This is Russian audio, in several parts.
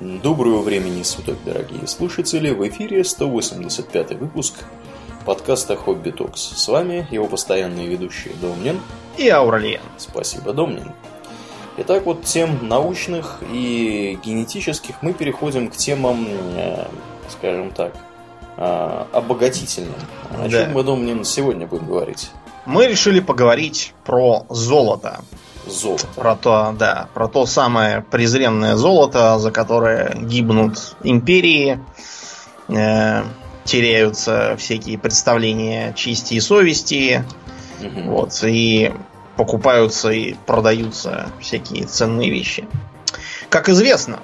Доброго времени суток, дорогие слушатели! В эфире 185 выпуск подкаста Хобби Токс. С вами его постоянные ведущие Домнин и Ауралиен. Спасибо, Домнин. Итак, вот тем научных и генетических мы переходим к темам, э, скажем так, э, обогатительным. О чем мы, Домнин, сегодня будем говорить? Мы решили поговорить про золото. Золото. Про то, да, про то самое презренное золото, за которое гибнут империи, э, теряются всякие представления чести и совести, угу. вот, и покупаются и продаются всякие ценные вещи. Как известно,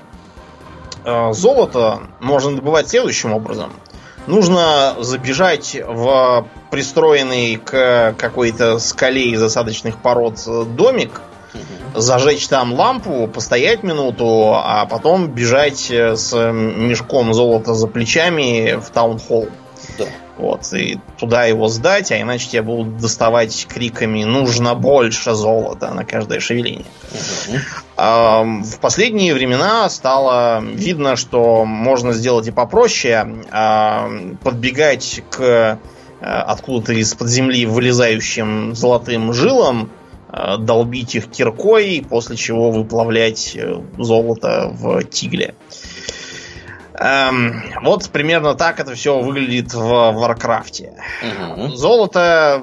э, золото можно добывать следующим образом. Нужно забежать в пристроенный к какой-то скале из осадочных пород домик, зажечь там лампу, постоять минуту, а потом бежать э, с мешком золота за плечами в таунхолл. Да. Вот, и туда его сдать, а иначе тебя будут доставать криками «нужно больше золота» на каждое шевеление. Угу. А, в последние времена стало видно, что можно сделать и попроще. А, подбегать к э, откуда-то из-под земли вылезающим золотым жилам долбить их киркой, после чего выплавлять э, золото в тигле. Эм, вот примерно так это все выглядит в Warcraft е. Угу. Золото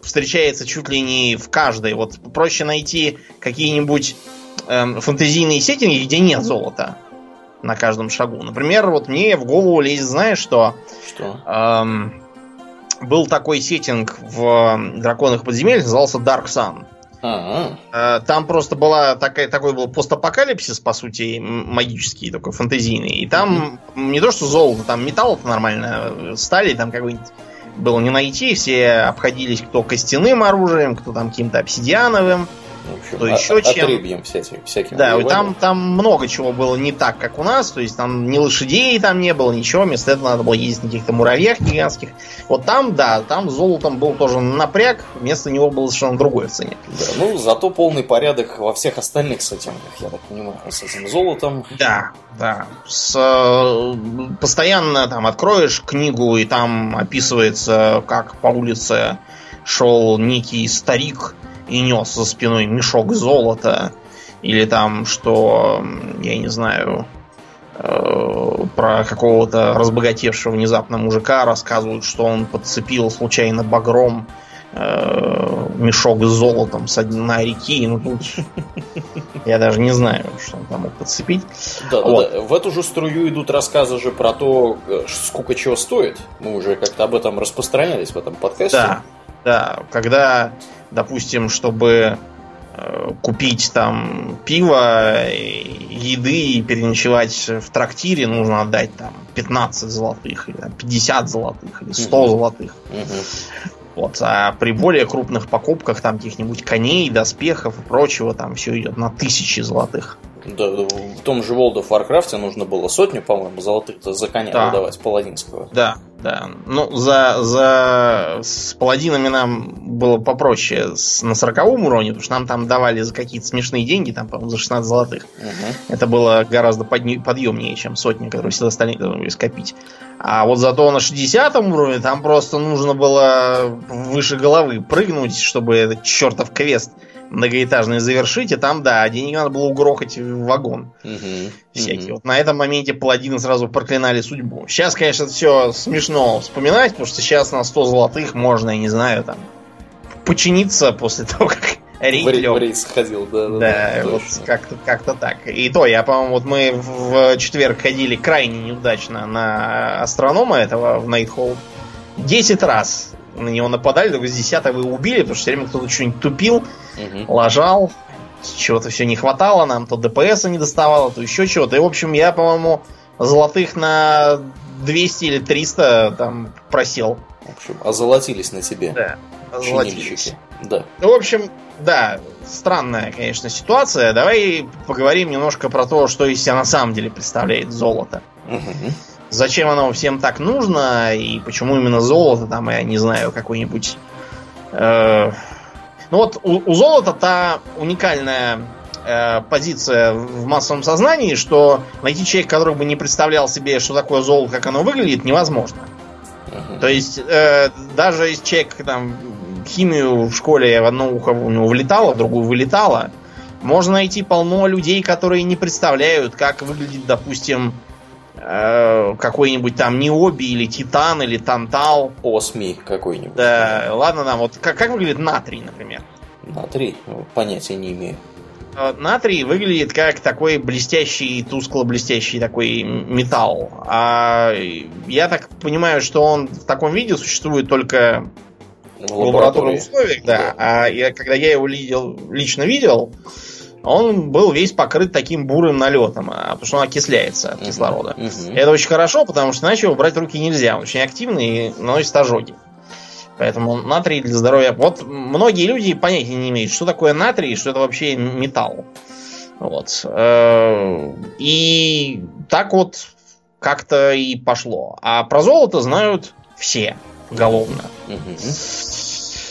встречается чуть ли не в каждой. Вот проще найти какие-нибудь эм, фэнтезийные сеттинги, где нет золота на каждом шагу. Например, вот мне в голову лезет, знаешь что? Что? Эм, был такой сеттинг в Драконах подземельях, назывался Dark Sun. А-а-а. Там просто была такая, такой был постапокалипсис, по сути, магический, такой фантазийный. И там угу. не то, что золото, там металл нормально, стали там какой-нибудь было не найти. Все обходились кто костяным оружием, кто там каким-то обсидиановым. В общем, то еще чем. Отребьем всяким, всяким да, и там, там много чего было не так, как у нас. То есть там ни лошадей там не было, ничего. Вместо этого надо было ездить на каких-то муравьях гигантских. Вот там, да, там золотом был тоже напряг. Вместо него было совершенно другое в цене. Да, ну, зато полный порядок во всех остальных сеттингах, я так понимаю, с этим золотом. Да, да. С, э, постоянно там откроешь книгу, и там описывается, как по улице шел некий старик и нес за спиной мешок золота. Или там, что, я не знаю, э, про какого-то разбогатевшего внезапно мужика рассказывают, что он подцепил случайно багром э, мешок с золотом с дна реки. Ну тут я даже не знаю, что он там мог подцепить. Да, вот. да, В эту же струю идут рассказы же про то, э, сколько чего стоит. Мы уже как-то об этом распространялись в этом подкасте. Да, да. Когда допустим, чтобы э, купить там пиво, еды и переночевать в трактире, нужно отдать там 15 золотых, или 50 золотых, или 100 угу. золотых. Угу. Вот, а при более крупных покупках там каких-нибудь коней, доспехов и прочего, там все идет на тысячи золотых. Да, в том же World of Warcraft нужно было сотню, по-моему, золотых за коня да. выдавать, паладинского. Да, да. Ну, за, за... С паладинами нам было попроще с, на 40 уровне, потому что нам там давали за какие-то смешные деньги, там, по-моему, за 16 золотых. Угу. Это было гораздо подни... подъемнее, чем сотня, которую все остальные должны были скопить. А вот зато на 60 уровне там просто нужно было выше головы прыгнуть, чтобы этот чертов квест многоэтажный завершить, и там, да, денег надо было угрохать в вагон. Угу, всякие. Угу. Вот на этом моменте паладины сразу проклинали судьбу. Сейчас, конечно, все смешно вспоминать, потому что сейчас на 100 золотых можно, я не знаю, там, починиться после того, как рейд в, рейд сходил, да. Да, да, да вот как-то как так. И то, я, по-моему, вот мы в четверг ходили крайне неудачно на астронома этого в Найтхолл. Десять раз на него нападали, только с десятого его убили, потому что все время кто-то что-нибудь тупил, угу. лажал, чего-то все не хватало, нам то ДПС не доставало, то еще чего-то. И, в общем, я, по-моему, золотых на 200 или 300 там просел. В общем, озолотились на тебе. Да, озолотились. Да. Ну, в общем, да, странная, конечно, ситуация. Давай поговорим немножко про то, что из себя на самом деле представляет золото. Угу зачем оно всем так нужно и почему именно золото, там, я не знаю, какой-нибудь... Э, ну вот у, у золота та уникальная э, позиция в массовом сознании, что найти человека, который бы не представлял себе, что такое золото, как оно выглядит, невозможно. Uh-huh. То есть, э, даже если человек там химию в школе в одно ухо у него вылетало, в другую вылетало, можно найти полно людей, которые не представляют, как выглядит, допустим, какой-нибудь там необи или титан или тантал. Осми какой-нибудь. Да, ладно нам. Вот как, как выглядит натрий, например? Натрий? Ну, понятия не имею. Э, натрий выглядит как такой блестящий, тускло-блестящий такой металл. А я так понимаю, что он в таком виде существует только в лабораторных условиях, да. да. А я, когда я его видел, лично видел, он был весь покрыт таким бурым налетом, а, потому что он окисляется от кислорода. Uh-huh. Uh-huh. Это очень хорошо, потому что иначе его брать в руки нельзя. Он очень активный и наносит ожоги. Поэтому натрий для здоровья. Вот многие люди понятия не имеют, что такое натрий, что это вообще металл. Вот. Э, и так вот как-то и пошло. А про золото знают все головно. Uh-huh.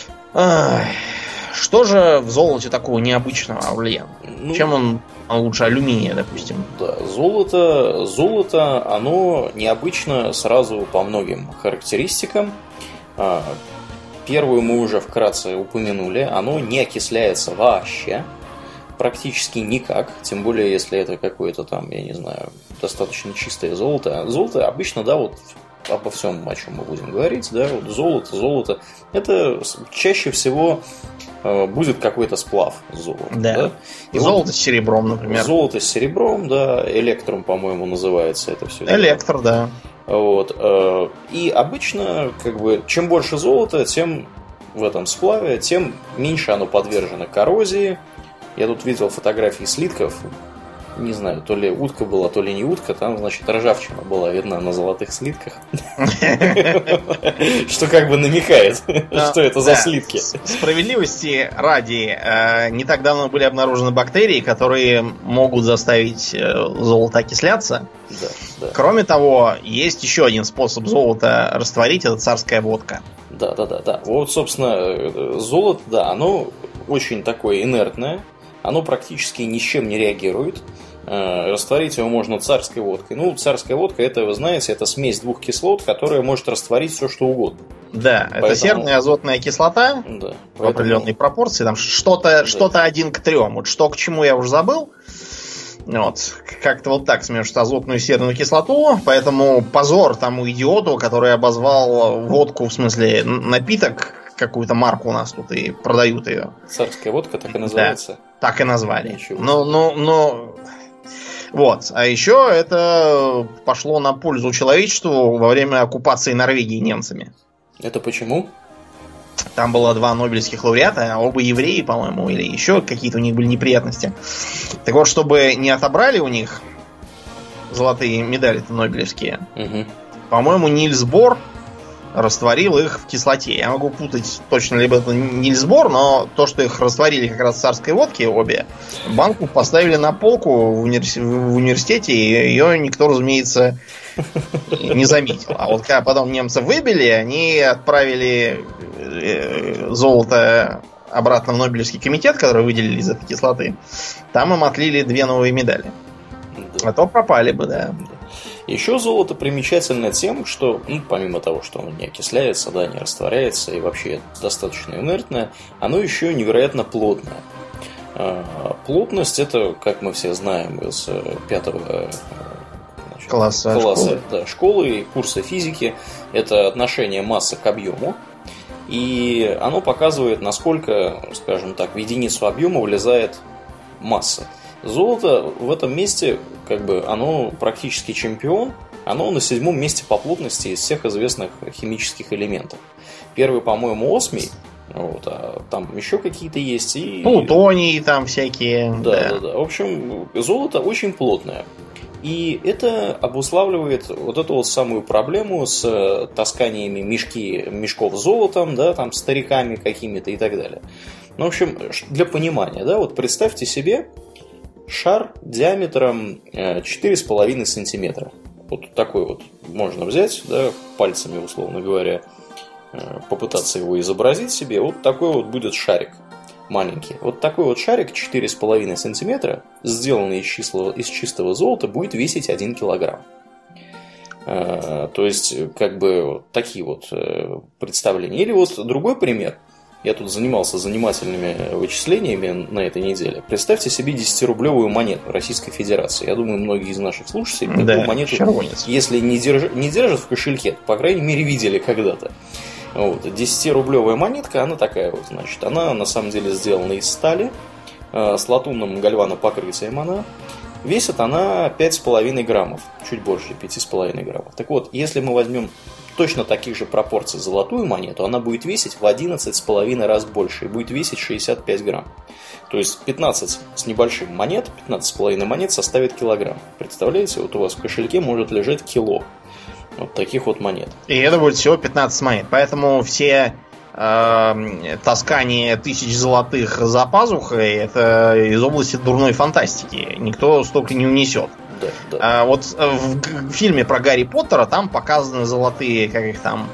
Что же в золоте такого необычного, Аурлиен? Ну, Чем он лучше алюминия, допустим? Да, золото, золото, оно необычно сразу по многим характеристикам. А, первую мы уже вкратце упомянули. Оно не окисляется вообще. Практически никак. Тем более, если это какое-то там, я не знаю, достаточно чистое золото. Золото обычно, да, вот обо всем, о чем мы будем говорить, да, вот золото, золото, это чаще всего будет какой-то сплав золота. Да. да? И золото вот, с серебром, например. Золото с серебром, да, электром, по-моему, называется это все. Электр, да. Вот. Э, и обычно, как бы, чем больше золота, тем в этом сплаве, тем меньше оно подвержено коррозии. Я тут видел фотографии слитков, не знаю, то ли утка была, то ли не утка, там, значит, ржавчина была видна на золотых слитках. Что как бы намекает, что это за слитки. Справедливости ради, э, не так давно были обнаружены бактерии, которые могут заставить э, золото окисляться. Кроме того, есть еще один способ золото растворить, это царская водка. Да, да, да, да. Вот, собственно, э, золото, да, оно очень такое инертное, оно практически ни чем не реагирует. Э, растворить его можно царской водкой. Ну, царская водка, это, вы знаете, это смесь двух кислот, которая может растворить все, что угодно. Да, Поэтому... это серная азотная кислота да, в определенной пропорции. Там что-то да. что один к трем. Вот что к чему я уже забыл. Вот. Как-то вот так смешивают азотную серную кислоту. Поэтому позор тому идиоту, который обозвал водку, в смысле напиток, какую-то марку у нас тут и продают ее. Царская водка так и называется? Да, так и назвали. Но, но, но вот. А еще это пошло на пользу человечеству во время оккупации Норвегии немцами. Это почему? Там было два нобелевских лауреата, оба евреи, по-моему, или еще какие-то у них были неприятности. Так вот, чтобы не отобрали у них золотые медали нобелевские, угу. по-моему, Нильс Бор растворил их в кислоте. Я могу путать точно либо это Нильсбор, но то, что их растворили как раз в царской водке обе, банку поставили на полку в, универс... в университете, и ее никто, разумеется, не заметил. А вот когда потом немцы выбили, они отправили э, золото обратно в Нобелевский комитет, который выделили из этой кислоты. Там им отлили две новые медали. А то пропали бы, да. Еще золото примечательно тем, что, ну, помимо того, что оно не окисляется, да, не растворяется и вообще достаточно инертное, оно еще невероятно плотное. А, плотность это, как мы все знаем из э, пятого э, значит, класса, класса школы. Да, школы и курса физики, это отношение массы к объему. И оно показывает, насколько, скажем так, в единицу объема влезает масса. Золото в этом месте, как бы, оно практически чемпион. Оно на седьмом месте по плотности из всех известных химических элементов. Первый, по-моему, осмий, вот, а там еще какие-то есть. И... Плутоний там всякие. Да, да, да, да. В общем, золото очень плотное. И это обуславливает вот эту вот самую проблему с э, тасканиями мешки, мешков золотом, да, там стариками какими-то и так далее. Ну, в общем, для понимания, да, вот представьте себе, шар диаметром 4,5 э, сантиметра. Вот такой вот можно взять, да, пальцами, условно говоря, э, попытаться его изобразить себе. Вот такой вот будет шарик. маленький. Вот такой вот шарик 4,5 сантиметра, сделанный из чистого, из чистого золота, будет весить 1 килограмм. Э, то есть, как бы такие вот представления. Или вот другой пример. Я тут занимался занимательными вычислениями на этой неделе. Представьте себе 10-рублевую монету Российской Федерации. Я думаю, многие из наших слушателей да, монету, червонец. если не, держ... не держат в кошельке, то, по крайней мере, видели когда-то. Вот. 10-рублевая монетка, она такая вот, значит. Она на самом деле сделана из стали, э, с латунным гальванопокрытием она. Весит она 5,5 граммов, чуть больше 5,5 граммов. Так вот, если мы возьмем точно таких же пропорций золотую монету, она будет весить в 11,5 раз больше и будет весить 65 грамм. То есть 15 с небольшим монет, 15,5 монет составит килограмм. Представляете, вот у вас в кошельке может лежать кило вот таких вот монет. И это будет всего 15 монет. Поэтому все э, таскание тысяч золотых за пазухой это из области дурной фантастики. Никто столько не унесет. Да, да. А вот в, в фильме про Гарри Поттера там показаны золотые, как их там,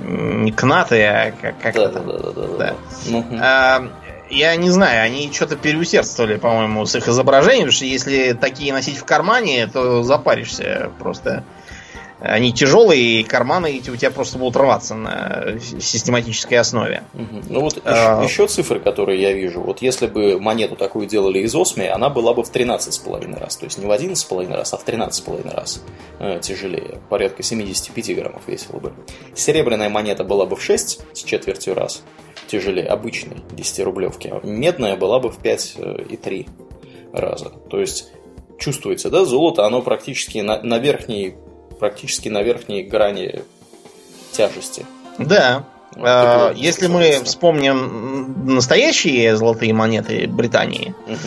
не кнаты, а как, как да, это да, да, да, да, Да. А, я не знаю, они что-то переусердствовали, по-моему, с их изображением, потому что если такие носить в кармане, то запаришься просто. Они тяжелые, и карманы эти у тебя просто будут рваться на систематической основе. Мгм. Ну вот А. еще, цифры, которые я вижу. Вот если бы монету такую делали из осми, она была бы в 13,5 раз. То есть не в 11,5 раз, а в 13,5 раз э, тяжелее. Порядка 75 граммов весила бы. Серебряная монета была бы в 6 с четвертью раз тяжелее обычной 10-рублевки. А медная была бы в 5,3 раза. То есть чувствуете, да, золото, оно практически на, на верхней практически на верхней грани тяжести. Да. Вот, А, такое, Если мы вспомним настоящие золотые монеты Британии, Мгм.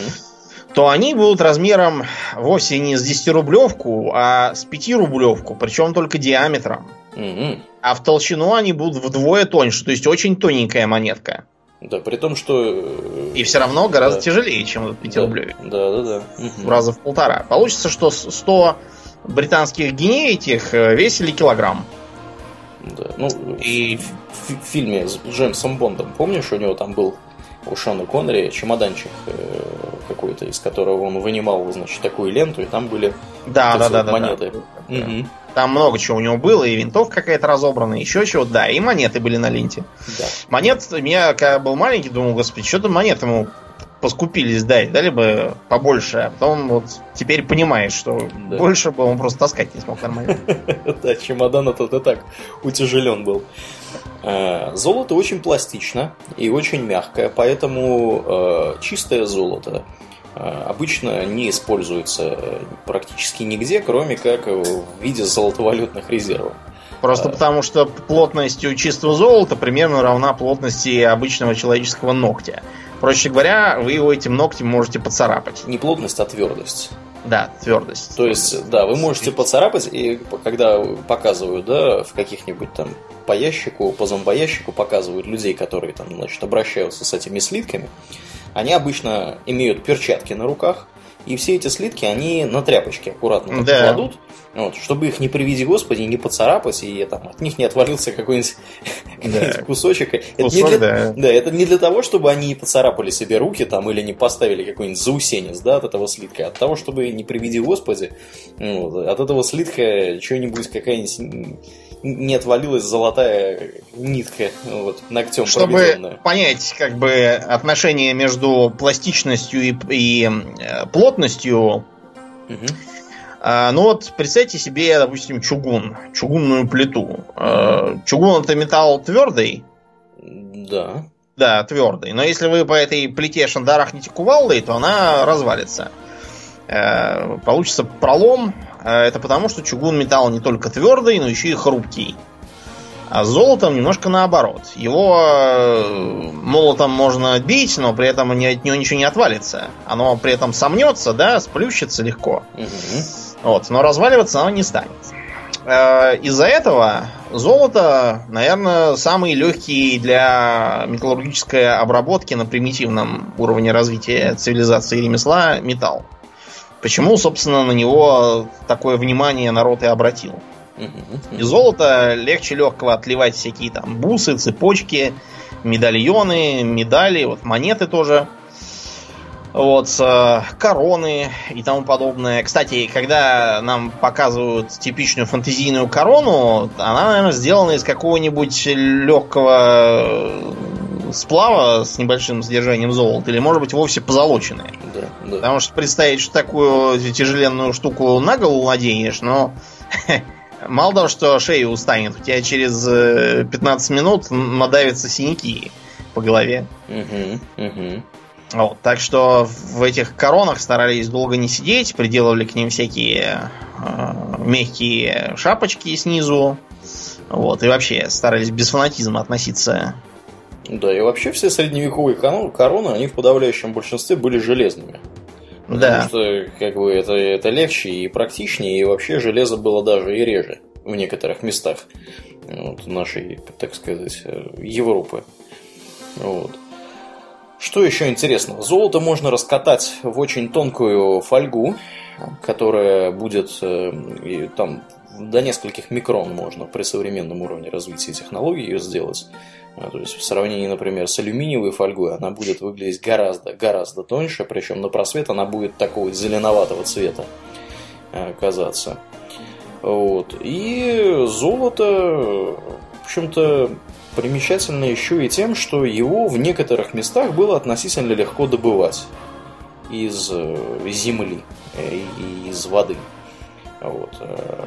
то они будут размером вовсе не с 10-рублевку, а с 5-рублевку, причем только диаметром. Мгм. А в толщину они будут вдвое тоньше, то есть очень тоненькая монетка. Да, при том, что... э, И все равно гораздо Да. тяжелее, чем этот 5 Да, да, да. В Мгм. раза в полтора. Получится, что с- 100 британских гиней этих э, весили килограмм. Да. Ну, И- в, в- фильме с Джеймсом Бондом, помнишь, у него там был у Шона Коннери чемоданчик э, какой-то, из которого он вынимал, значит, такую ленту, и там были Да, да, да, да, монеты. да. Мгм. Там много чего у него было, и винтовка какая-то разобрана, еще чего, да, и монеты были на ленте. Да. Монет, я когда был маленький, думал, господи, что-то монет ему поскупились дать, дали бы побольше, а потом вот теперь понимаешь, что Да. больше бы он просто таскать не смог нормально. Да, чемодан этот и так утяжелен был. Э, Золото очень пластично и очень мягкое, поэтому э, чистое золото э, обычно не используется практически нигде, кроме как в виде золотовалютных резервов. Просто потому, что плотность у чистого золота примерно равна плотности обычного человеческого ногтя. Проще говоря, вы его этим ногтем можете поцарапать. Не плотность, а твердость. Да, твердость. То есть, да, вы можете поцарапать, и когда показывают, да, в каких-нибудь там по ящику, по зомбоящику показывают людей, которые там, значит, обращаются с этими слитками, они обычно имеют перчатки на руках, и все эти слитки, они на тряпочке аккуратно так Да. кладут, вот, чтобы их не приведи Господи, не поцарапать, и там, от них не отвалился какой-нибудь Да. кусочек. Это не для- да. да, это не для того, чтобы они не поцарапали себе руки там или не поставили какой-нибудь заусенец, да, от этого слитка, а от того, чтобы не приведи Господи, вот, от этого слитка что-нибудь какая-нибудь не отвалилась золотая нитка, вот, ногтем Чтобы проведенная. понять, как бы, отношение между пластичностью и, и, э, плотностью, Мгм. а, ну вот представьте себе, допустим, чугун, чугунную плиту. Э, Чугун это металл твердый, Да. да, твердый. Но если вы по этой плите шандарахните кувалдой, то она развалится. Э, Получится пролом. Э, Это потому, что чугун металл не только твердый, но еще и хрупкий. А с золотом немножко наоборот. Его э, молотом можно бить, но при этом от него ничего не отвалится. Оно при этом сомнется, да, сплющится легко. Мгм. Вот, но разваливаться оно не станет. Э, Из-за этого золото, наверное, самый легкий для металлургической обработки на примитивном уровне развития цивилизации и ремесла металл. Почему, собственно, на него такое внимание народ и обратил? И золото легче легкого отливать всякие там бусы, цепочки, медальоны, медали, вот монеты тоже. Вот, короны и тому подобное. Кстати, когда нам показывают типичную фантазийную корону, она, наверное, сделана из какого-нибудь легкого сплава с небольшим содержанием золота, или может быть вовсе позолоченные. Да, да. Потому что представить, что такую тяжеленную штуку на голову наденешь, но мало того, что шея устанет, у тебя через 15 э, минут надавятся синяки по голове. Угу, угу. Вот, так что в этих коронах старались долго не сидеть, приделывали к ним всякие э, мягкие шапочки снизу. Вот, и вообще старались без фанатизма относиться да, и вообще все средневековые короны, они в подавляющем большинстве были железными. Да. Потому что, как бы, это, это легче и практичнее, и вообще железо было даже и реже в некоторых местах вот, нашей, так сказать, Европы. Вот. Что еще интересно? Золото можно раскатать в очень тонкую фольгу, которая будет э, там до нескольких микрон можно при современном уровне развития технологий ее сделать. А, то есть в сравнении, например, с алюминиевой фольгой она будет выглядеть гораздо, гораздо тоньше, причем на просвет она будет такого зеленоватого цвета а, казаться. Вот. И золото, в общем-то, примечательно еще и тем, что его в некоторых местах было относительно легко добывать из э, земли э, и из воды. Вот. Э,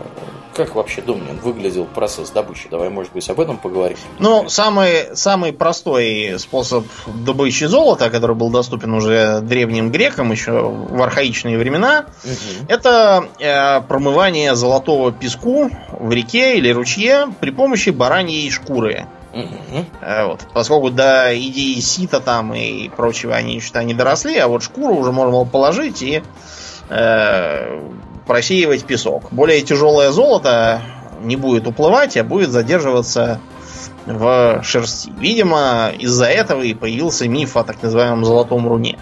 как вообще, Домнин, выглядел процесс добычи? Давай, может быть, об этом поговорим. Ну, самый, самый простой способ добычи золота, который был доступен уже древним грекам еще в архаичные времена, угу. это э, промывание золотого песку в реке или ручье при помощи бараньей шкуры. Угу. Вот. Поскольку до идеи сита там и прочего они еще не доросли, а вот шкуру уже можно было положить и э, просеивать песок. Более тяжелое золото не будет уплывать, а будет задерживаться в шерсти. Видимо, из-за этого и появился миф о так называемом золотом руне.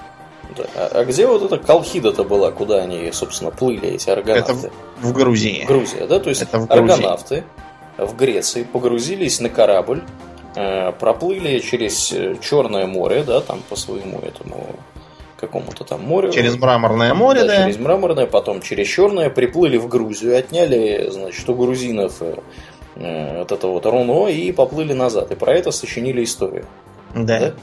Да. А, а где вот эта колхида-то была, куда они, собственно, плыли, эти аргонавты? Это в, в Грузии. Грузия, да? То есть Это в аргонавты в Греции погрузились на корабль, э, проплыли через э, Черное море, да, там по своему этому какому-то там морю. Через Мраморное море, да, да. Через Мраморное, потом через Черное, приплыли в Грузию, отняли, значит, у грузинов э, э, вот это вот руно и поплыли назад. И про это сочинили историю. Да. да?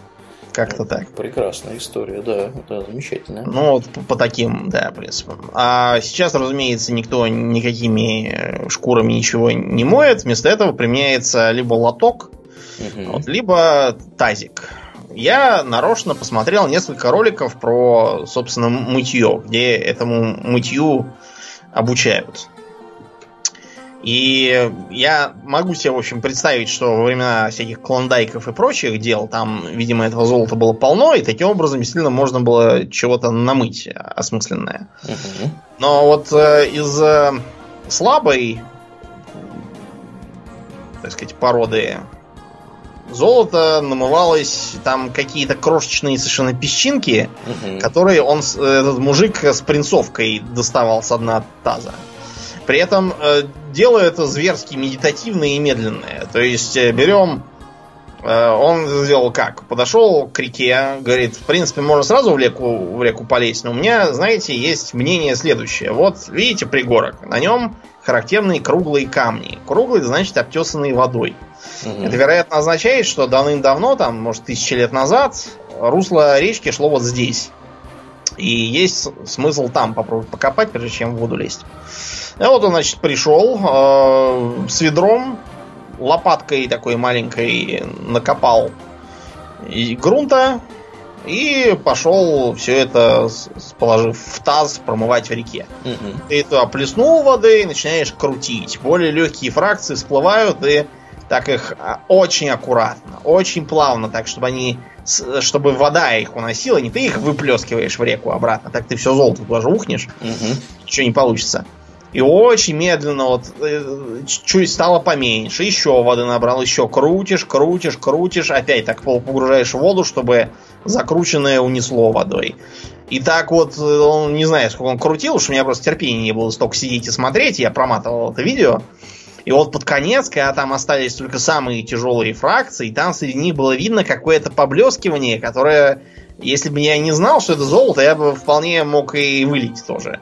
Как-то так. Прекрасная история, да, это замечательно. Ну, вот по, по таким, да, принципам. А сейчас, разумеется, никто никакими э, шкурами ничего не моет. Вместо этого применяется либо лоток, угу. вот, либо тазик. Я нарочно посмотрел несколько роликов про, собственно, мытье, где этому мытью обучают. И я могу себе, в общем, представить, что во времена всяких клондайков и прочих дел там, видимо, этого золота было полно, и таким образом действительно можно было чего-то намыть осмысленное. Но вот э, из э, слабой, так сказать, породы золото намывалось там какие-то крошечные совершенно песчинки, угу. которые он, этот мужик с принцовкой доставал с дна таза. При этом э, дело это зверски медитативное и медленное. То есть э, берем э, он сделал как? Подошел к реке, говорит, в принципе, можно сразу в реку, в реку полезть, но у меня, знаете, есть мнение следующее. Вот, видите пригорок, на нем характерные круглые камни. Круглые, значит, обтесанные водой. Угу. Это, вероятно, означает, что давным-давно, там, может, тысячи лет назад, русло речки шло вот здесь. И есть смысл там попробовать покопать, прежде чем в воду лезть. И вот он, значит, пришел э, с ведром, лопаткой такой маленькой накопал и грунта и пошел все это, положив в таз, промывать в реке. Угу. Ты туда плеснул воды и начинаешь крутить. Более легкие фракции всплывают, и так их а, очень аккуратно, очень плавно, так чтобы они, чтобы вода их уносила, не ты их выплескиваешь в реку обратно, так ты все золото туда же ухнешь, угу. ничего не получится. И очень медленно вот э, чуть стало поменьше, еще воды набрал, еще крутишь, крутишь, крутишь, опять так погружаешь в воду, чтобы закрученное унесло водой. И так вот, э, он не знаю, сколько он крутил, уж у меня просто терпения не было столько сидеть и смотреть, я проматывал это видео. И вот под конец, когда там остались только самые тяжелые фракции, там среди них было видно какое-то поблескивание, которое, если бы я не знал, что это золото, я бы вполне мог и вылить тоже.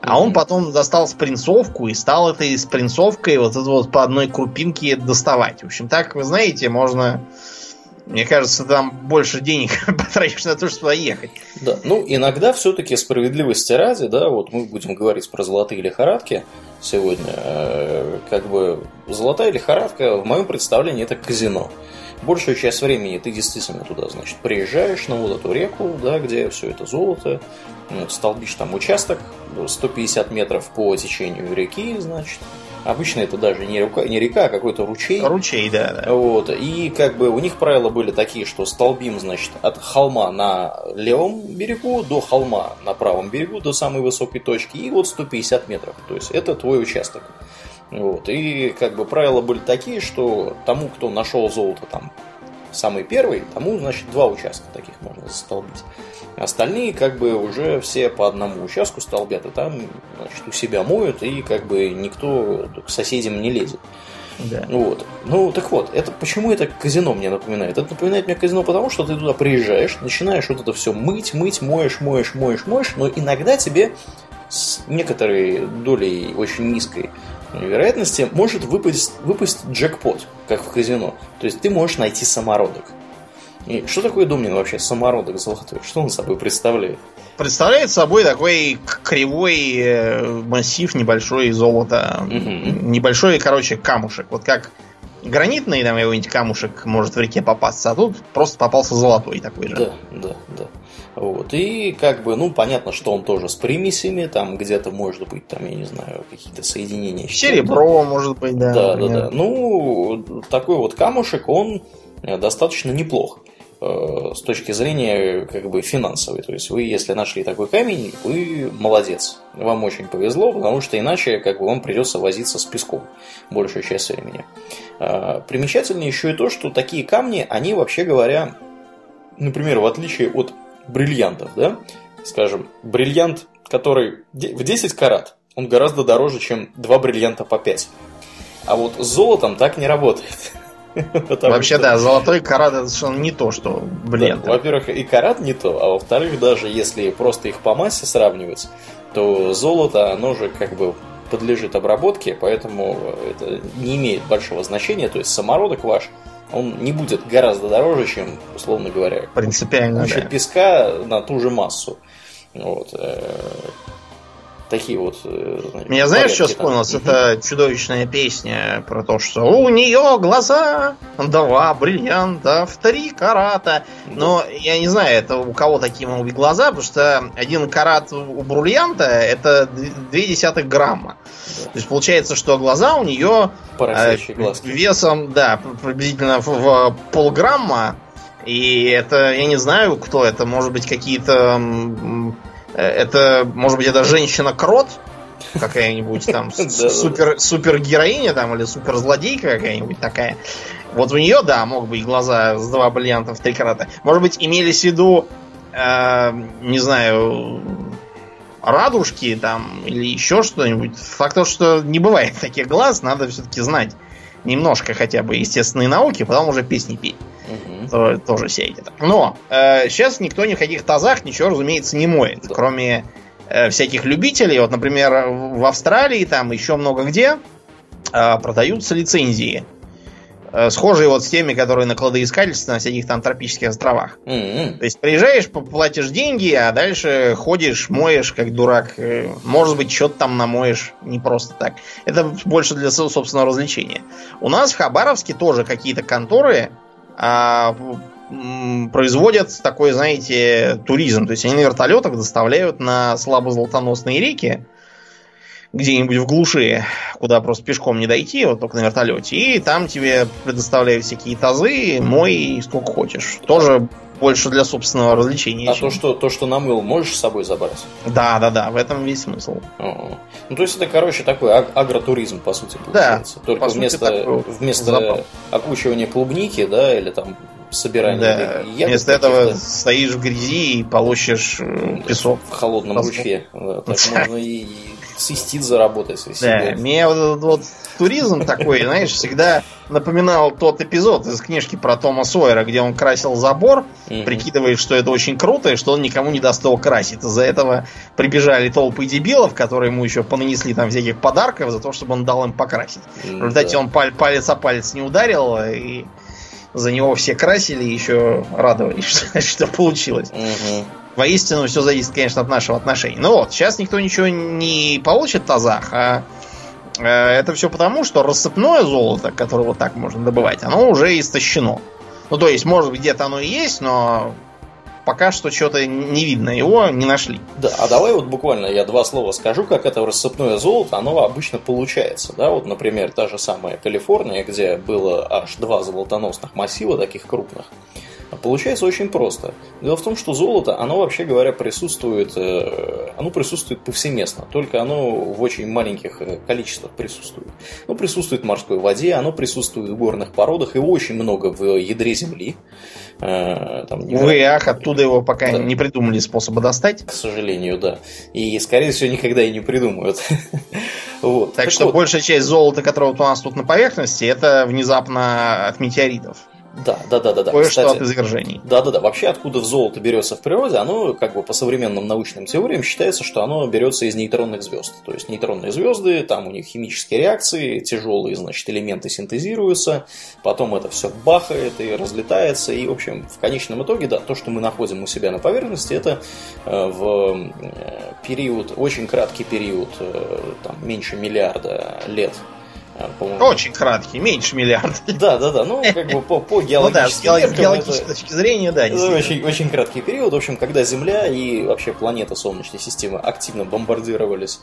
А он потом достал спринцовку и стал этой спринцовкой вот это вот по одной крупинке доставать. В общем, так, вы знаете, можно мне кажется, там больше денег потратишь на то, чтобы ехать. Да, ну иногда все-таки справедливости ради, да, вот мы будем говорить про золотые лихорадки сегодня. Э, как бы золотая лихорадка, в моем представлении, это казино. Большую часть времени ты действительно туда, значит, приезжаешь на вот эту реку, да, где все это золото, ну, столбишь там участок 150 метров по течению реки, значит, Обычно это даже не река, не река а какой-то ручей. Ручей, да, да. Вот. И как бы у них правила были такие, что столбим, значит, от холма на левом берегу до холма на правом берегу, до самой высокой точки, и вот 150 метров. То есть это твой участок. Вот. И как бы правила были такие, что тому, кто нашел золото там самый первый, тому, значит, два участка таких можно застолбить. Остальные как бы уже все по одному участку столбят, и там значит, у себя моют, и как бы никто к соседям не лезет. Да. Вот. Ну, так вот, это почему это казино мне напоминает? Это напоминает мне казино потому, что ты туда приезжаешь, начинаешь вот это все мыть, мыть, моешь, моешь, моешь, моешь, но иногда тебе с некоторой долей очень низкой вероятности может выпасть, выпасть джекпот, как в казино. То есть ты можешь найти самородок. И что такое Домнин вообще, самородок золотой? Что он собой представляет? Представляет собой такой кривой э, массив небольшой золота. Угу. Небольшой, короче, камушек. Вот как гранитный там какой-нибудь камушек может в реке попасться, а тут просто попался золотой такой же. Да, да, да. Вот. И как бы, ну, понятно, что он тоже с примесями, там где-то может быть, там, я не знаю, какие-то соединения. Серебро, может быть, да. Да, например. да, да. Ну, такой вот камушек, он э, достаточно неплох э, с точки зрения как бы финансовой. То есть вы, если нашли такой камень, вы молодец. Вам очень повезло, потому что иначе как бы вам придется возиться с песком большую часть времени. Э, примечательно еще и то, что такие камни, они вообще говоря, например, в отличие от бриллиантов, да, скажем, бриллиант, который в 10 карат, он гораздо дороже, чем два бриллианта по 5. А вот с золотом так не работает. Вообще, что... да, золотой карат это совершенно не то, что бриллиант. Да, во-первых, и карат не то, а во-вторых, даже если просто их по массе сравнивать, то золото, оно же как бы подлежит обработке, поэтому это не имеет большого значения. То есть самородок ваш он не будет гораздо дороже, чем, условно говоря, принципиально куча да. песка на ту же массу. Вот. Такие вот... Э, Меня знаешь, что вспомнилось? Это чудовищная песня про то, что у нее глаза два бриллианта в три карата. Но я не знаю, это у кого такие могут быть глаза, потому что один карат у бриллианта это две десятых грамма. Да. То есть получается, что глаза у нее э, весом, да, приблизительно в, в полграмма. И это, я не знаю, кто это, может быть, какие-то это, может быть, это женщина-крот, какая-нибудь там супер, супер героиня там или супер злодейка какая-нибудь такая. Вот у нее, да, мог быть глаза с два бриллианта в три карата. Может быть, имелись в виду, э, не знаю, радужки там или еще что-нибудь. Факт то, что не бывает таких глаз, надо все-таки знать немножко хотя бы естественные науки, потом уже песни петь. Угу. То, тоже сядете так. Но э, сейчас никто ни в каких тазах ничего, разумеется, не моет. Да. Кроме э, всяких любителей. Вот, например, в Австралии, там еще много где э, продаются лицензии. Э, схожие вот с теми, которые на кладоискательстве на всяких там тропических островах. Mm-hmm. То есть приезжаешь, платишь деньги, а дальше ходишь, моешь, как дурак. Э, может быть, что-то там намоешь не просто так. Это больше для собственного развлечения. У нас в Хабаровске тоже какие-то конторы а, производят такой, знаете, туризм. То есть они на вертолетах доставляют на слабо золотоносные реки где-нибудь в глуши, куда просто пешком не дойти, вот только на вертолете. И там тебе предоставляют всякие тазы, мой сколько хочешь. Тоже больше для собственного развлечения. А чем... то, что, то, что намыл, можешь с собой забрать? Да, да, да, в этом весь смысл. О-о. Ну, то есть это, короче, такой аг- агротуризм, по сути, получается. Да, Только по вместо, сути, вместо окучивания клубники, да, или там собирания. Да. Вместо этого стоишь в грязи и получишь э, песок. В холодном Песок. ручье. Да, так можно и свистит заработать. Да, себе. мне вот, вот туризм такой, знаешь, всегда напоминал тот эпизод из книжки про Тома Сойера, где он красил забор, прикидывает, что это очень круто, и что он никому не даст его красить. Из-за этого прибежали толпы дебилов, которые ему еще понанесли там всяких подарков за то, чтобы он дал им покрасить. Mm-hmm. В результате он палец о палец не ударил, и за него все красили и еще радовались, что, что получилось. Угу. Воистину, все зависит, конечно, от нашего отношения. Ну вот, сейчас никто ничего не получит в тазах, а э, это все потому, что рассыпное золото, которое вот так можно добывать, оно уже истощено. Ну, то есть, может быть, где-то оно и есть, но пока что что-то не видно, его не нашли. Да, а давай вот буквально я два слова скажу, как это рассыпное золото, оно обычно получается. Да, вот, например, та же самая Калифорния, где было аж два золотоносных массива таких крупных. А получается очень просто. Дело в том, что золото, оно вообще говоря присутствует, э, оно присутствует повсеместно, только оно в очень маленьких э, количествах присутствует. Оно присутствует в морской воде, оно присутствует в горных породах, его очень много в ядре земли. Э, там, Вы, ах, оттуда его пока да. не придумали способа достать? К сожалению, да. И, скорее всего, никогда и не придумают. вот. Так, так что вот. большая часть золота, которое вот у нас тут на поверхности, это внезапно от метеоритов. Да, да, да, да. да. Кое-что от извержений. Да, да, да. Вообще, откуда золото берется в природе, оно, как бы по современным научным теориям, считается, что оно берется из нейтронных звезд. То есть нейтронные звезды, там у них химические реакции, тяжелые, значит, элементы синтезируются, потом это все бахает и разлетается. И, в общем, в конечном итоге, да, то, что мы находим у себя на поверхности, это э, в э, период, очень краткий период, э, там, меньше миллиарда лет очень краткий, меньше миллиарда. Да, да, да. Ну, как бы по, по геологическим ну, да, с геологической точки зрения, да. Очень, очень краткий период. В общем, когда Земля и вообще планета Солнечной системы активно бомбардировались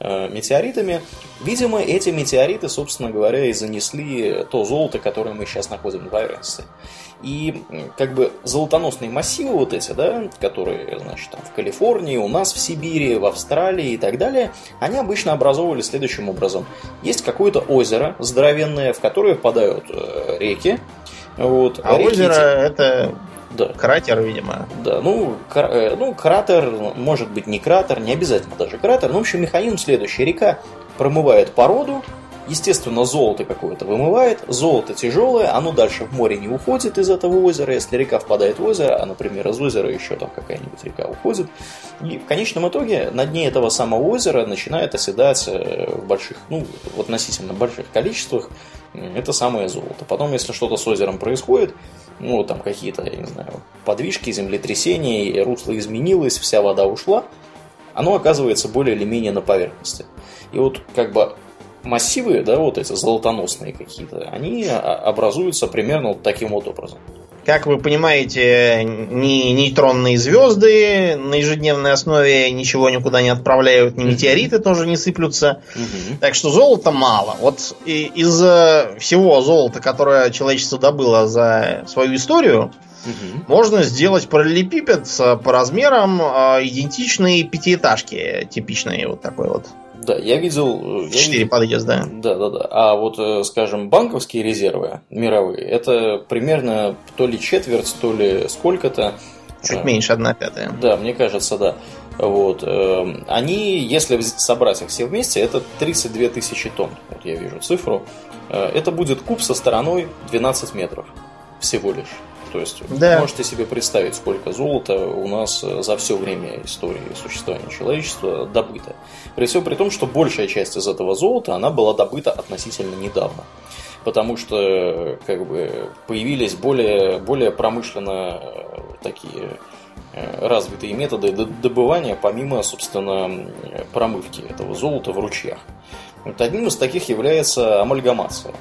метеоритами. Видимо, эти метеориты, собственно говоря, и занесли то золото, которое мы сейчас находим на поверхности. И как бы золотоносные массивы вот эти, да, которые, значит, там в Калифорнии, у нас в Сибири, в Австралии и так далее, они обычно образовывались следующим образом. Есть какое-то озеро здоровенное, в которое впадают э, реки. Вот, а реки озеро эти... это да. Кратер, видимо. Да, ну, кра- э, ну, кратер, может быть, не кратер, не обязательно даже кратер. Ну, в общем, механизм следующий. Река промывает породу, Естественно, золото какое-то вымывает, золото тяжелое, оно дальше в море не уходит из этого озера. Если река впадает в озеро, а, например, из озера еще там какая-нибудь река уходит, и в конечном итоге на дне этого самого озера начинает оседать э, в больших, ну, в относительно больших количествах это самое золото. Потом, если что-то с озером происходит, ну, там какие-то, я не знаю, подвижки, землетрясения, русло изменилось, вся вода ушла, оно оказывается более или менее на поверхности. И вот как бы массивы, да, вот эти золотоносные какие-то, они образуются примерно вот таким вот образом. Как вы понимаете, ни нейтронные звезды на ежедневной основе ничего никуда не отправляют, ни метеориты тоже не сыплются. Так что золота мало. Вот из всего золота, которое человечество добыло за свою историю, можно сделать параллелепипед по размерам а, идентичной пятиэтажки, типичной вот такой вот. Да, я видел... Э, Четыре подъезда. Да, да, да. А вот, э, скажем, банковские резервы мировые, это примерно то ли четверть, то ли сколько-то. Чуть меньше, одна пятая. Да, мне кажется, да. Вот. Они, если собрать их все вместе, это 32 тысячи тонн. Вот я вижу цифру. Это будет куб со стороной 12 метров всего лишь. То есть да. можете себе представить, сколько золота у нас э, за все время истории существования человечества добыто. При всем при том, что большая часть из этого золота, она была добыта относительно недавно. Потому что как бы, появились более, более промышленно э, такие э, развитые методы добывания, помимо, собственно, промывки этого золота в ручьях. Вот одним из таких является амальгамация.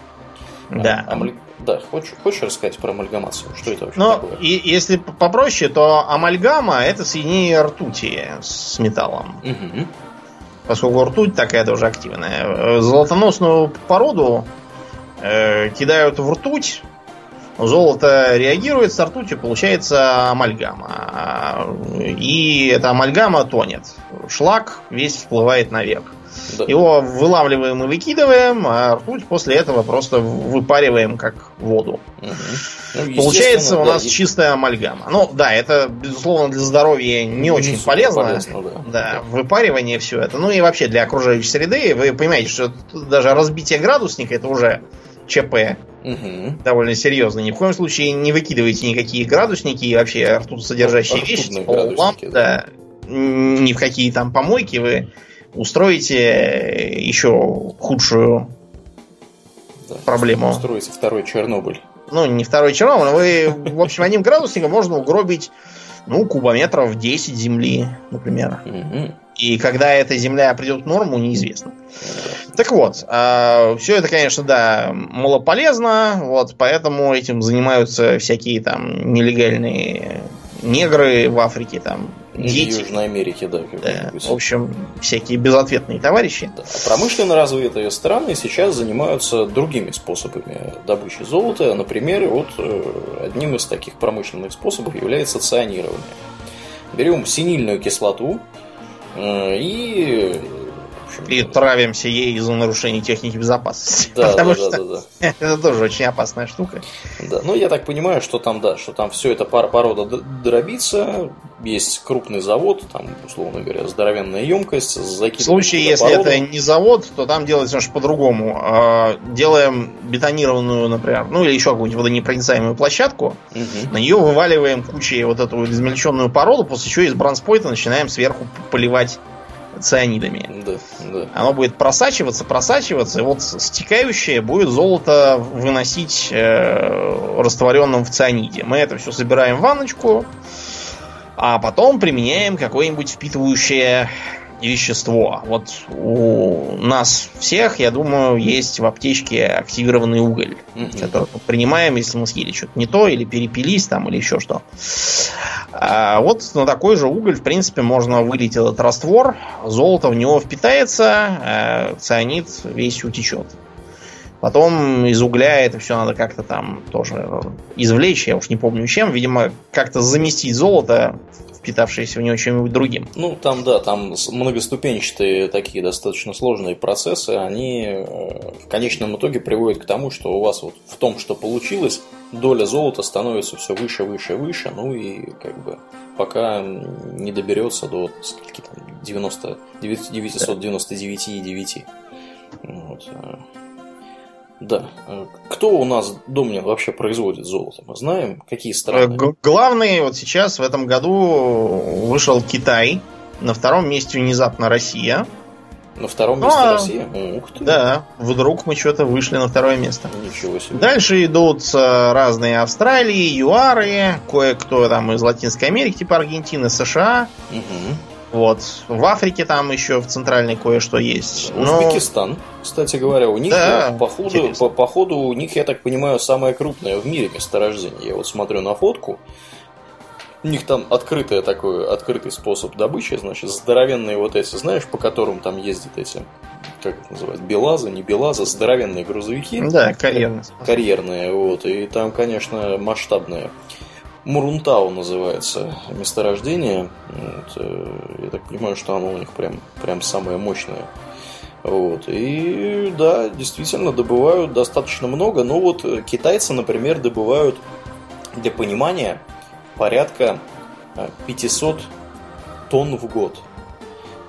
Да. Амаль... Да, хочешь, хочешь рассказать про амальгамацию? Что это вообще Но такое? И, если попроще, то амальгама это соединение ртути с металлом. Угу. Поскольку ртуть такая тоже активная. Золотоносную породу э, кидают в ртуть, Золото реагирует с ртутью, получается амальгама. И эта амальгама тонет. Шлак весь всплывает наверх. Да. Его вылавливаем и выкидываем, а ртуть после этого просто выпариваем как воду. Угу. Ну, Получается у нас да, чистая амальгама. Ну да, это, безусловно, для здоровья не, не очень полезно. полезно да. да, выпаривание все это. Ну и вообще для окружающей среды. Вы понимаете, что даже разбитие градусника это уже ЧП. Угу. Довольно серьезно. Ни в коем случае не выкидывайте никакие градусники и вообще ртуть содержащие вещи, ламп, да. да. Ни в какие там помойки вы устроите еще худшую да, проблему. Устроите второй Чернобыль. Ну, не второй Чернобыль, вы, в общем, одним градусником можно угробить, ну, кубометров 10 земли, например. И когда эта земля придет в норму, неизвестно. Так вот, э, все это, конечно, да, малополезно, вот, поэтому этим занимаются всякие там нелегальные негры в Африке, там, дети. Южной Америке, да. да в общем, всякие безответные товарищи. Да. А промышленно развитые страны сейчас занимаются другими способами добычи золота. Например, вот э, одним из таких промышленных способов является цианирование. Берем синильную кислоту э, и и травимся ей из-за нарушения техники безопасности. Да, Потому да, что да, да, да. это тоже очень опасная штука. Да, ну я так понимаю, что там, да, что там все это пар порода дробится, есть крупный завод, там, условно говоря, здоровенная емкость. В случае, если породу. это не завод, то там делается немножко по-другому. А, делаем бетонированную, например, ну или еще какую-нибудь водонепроницаемую площадку, угу. на нее вываливаем кучей вот эту измельченную породу, после чего из бронспойта начинаем сверху поливать цианидами. Да, да. Оно будет просачиваться, просачиваться, и вот стекающее будет золото выносить э, растворенным в цианиде. Мы это все собираем в ванночку, а потом применяем какое-нибудь впитывающее вещество. Вот у нас всех, я думаю, есть в аптечке активированный уголь, угу. который мы принимаем, если мы съели что-то не то, или перепились там, или еще что. А вот на такой же уголь, в принципе, можно вылить этот раствор, золото в него впитается, а цианид весь утечет. Потом из угля это все надо как-то там тоже извлечь, я уж не помню чем. Видимо, как-то заместить золото впитавшиеся в него чем-нибудь другим. Ну, там, да, там многоступенчатые такие достаточно сложные процессы, они э, в конечном итоге приводят к тому, что у вас вот в том, что получилось, доля золота становится все выше, выше, выше, ну и как бы пока не доберется до скольки там 90, 999,9. Вот. Э. Да. Э, кто у нас Домнин вообще производит золото? Мы знаем, какие страны? Г- главный вот сейчас в этом году вышел Китай. На втором месте внезапно Россия. На втором месте а, Россия? Ух ты. Да, вдруг мы что-то вышли на второе место. Ничего себе. Дальше идут э, разные Австралии, ЮАРы, кое-кто там из Латинской Америки, типа Аргентины, США. Угу. Вот. В Африке там еще в центральной кое-что есть. Но... Узбекистан, кстати говоря, у них да, по, ходу, по, по ходу у них, я так понимаю, самое крупное в мире месторождение. Я вот смотрю на фотку. У них там открытый такой, открытый способ добычи, значит, здоровенные вот эти, знаешь, по которым там ездят эти, как это называют, белазы, не белазы, здоровенные грузовики. Да, карьерные. Карьерные, вот, и там, конечно, масштабные Мурунтау называется месторождение. Вот, э, я так понимаю, что оно у них прям, прям самое мощное. Вот. И да, действительно добывают достаточно много. Но вот китайцы, например, добывают для понимания порядка 500 э, тонн в год.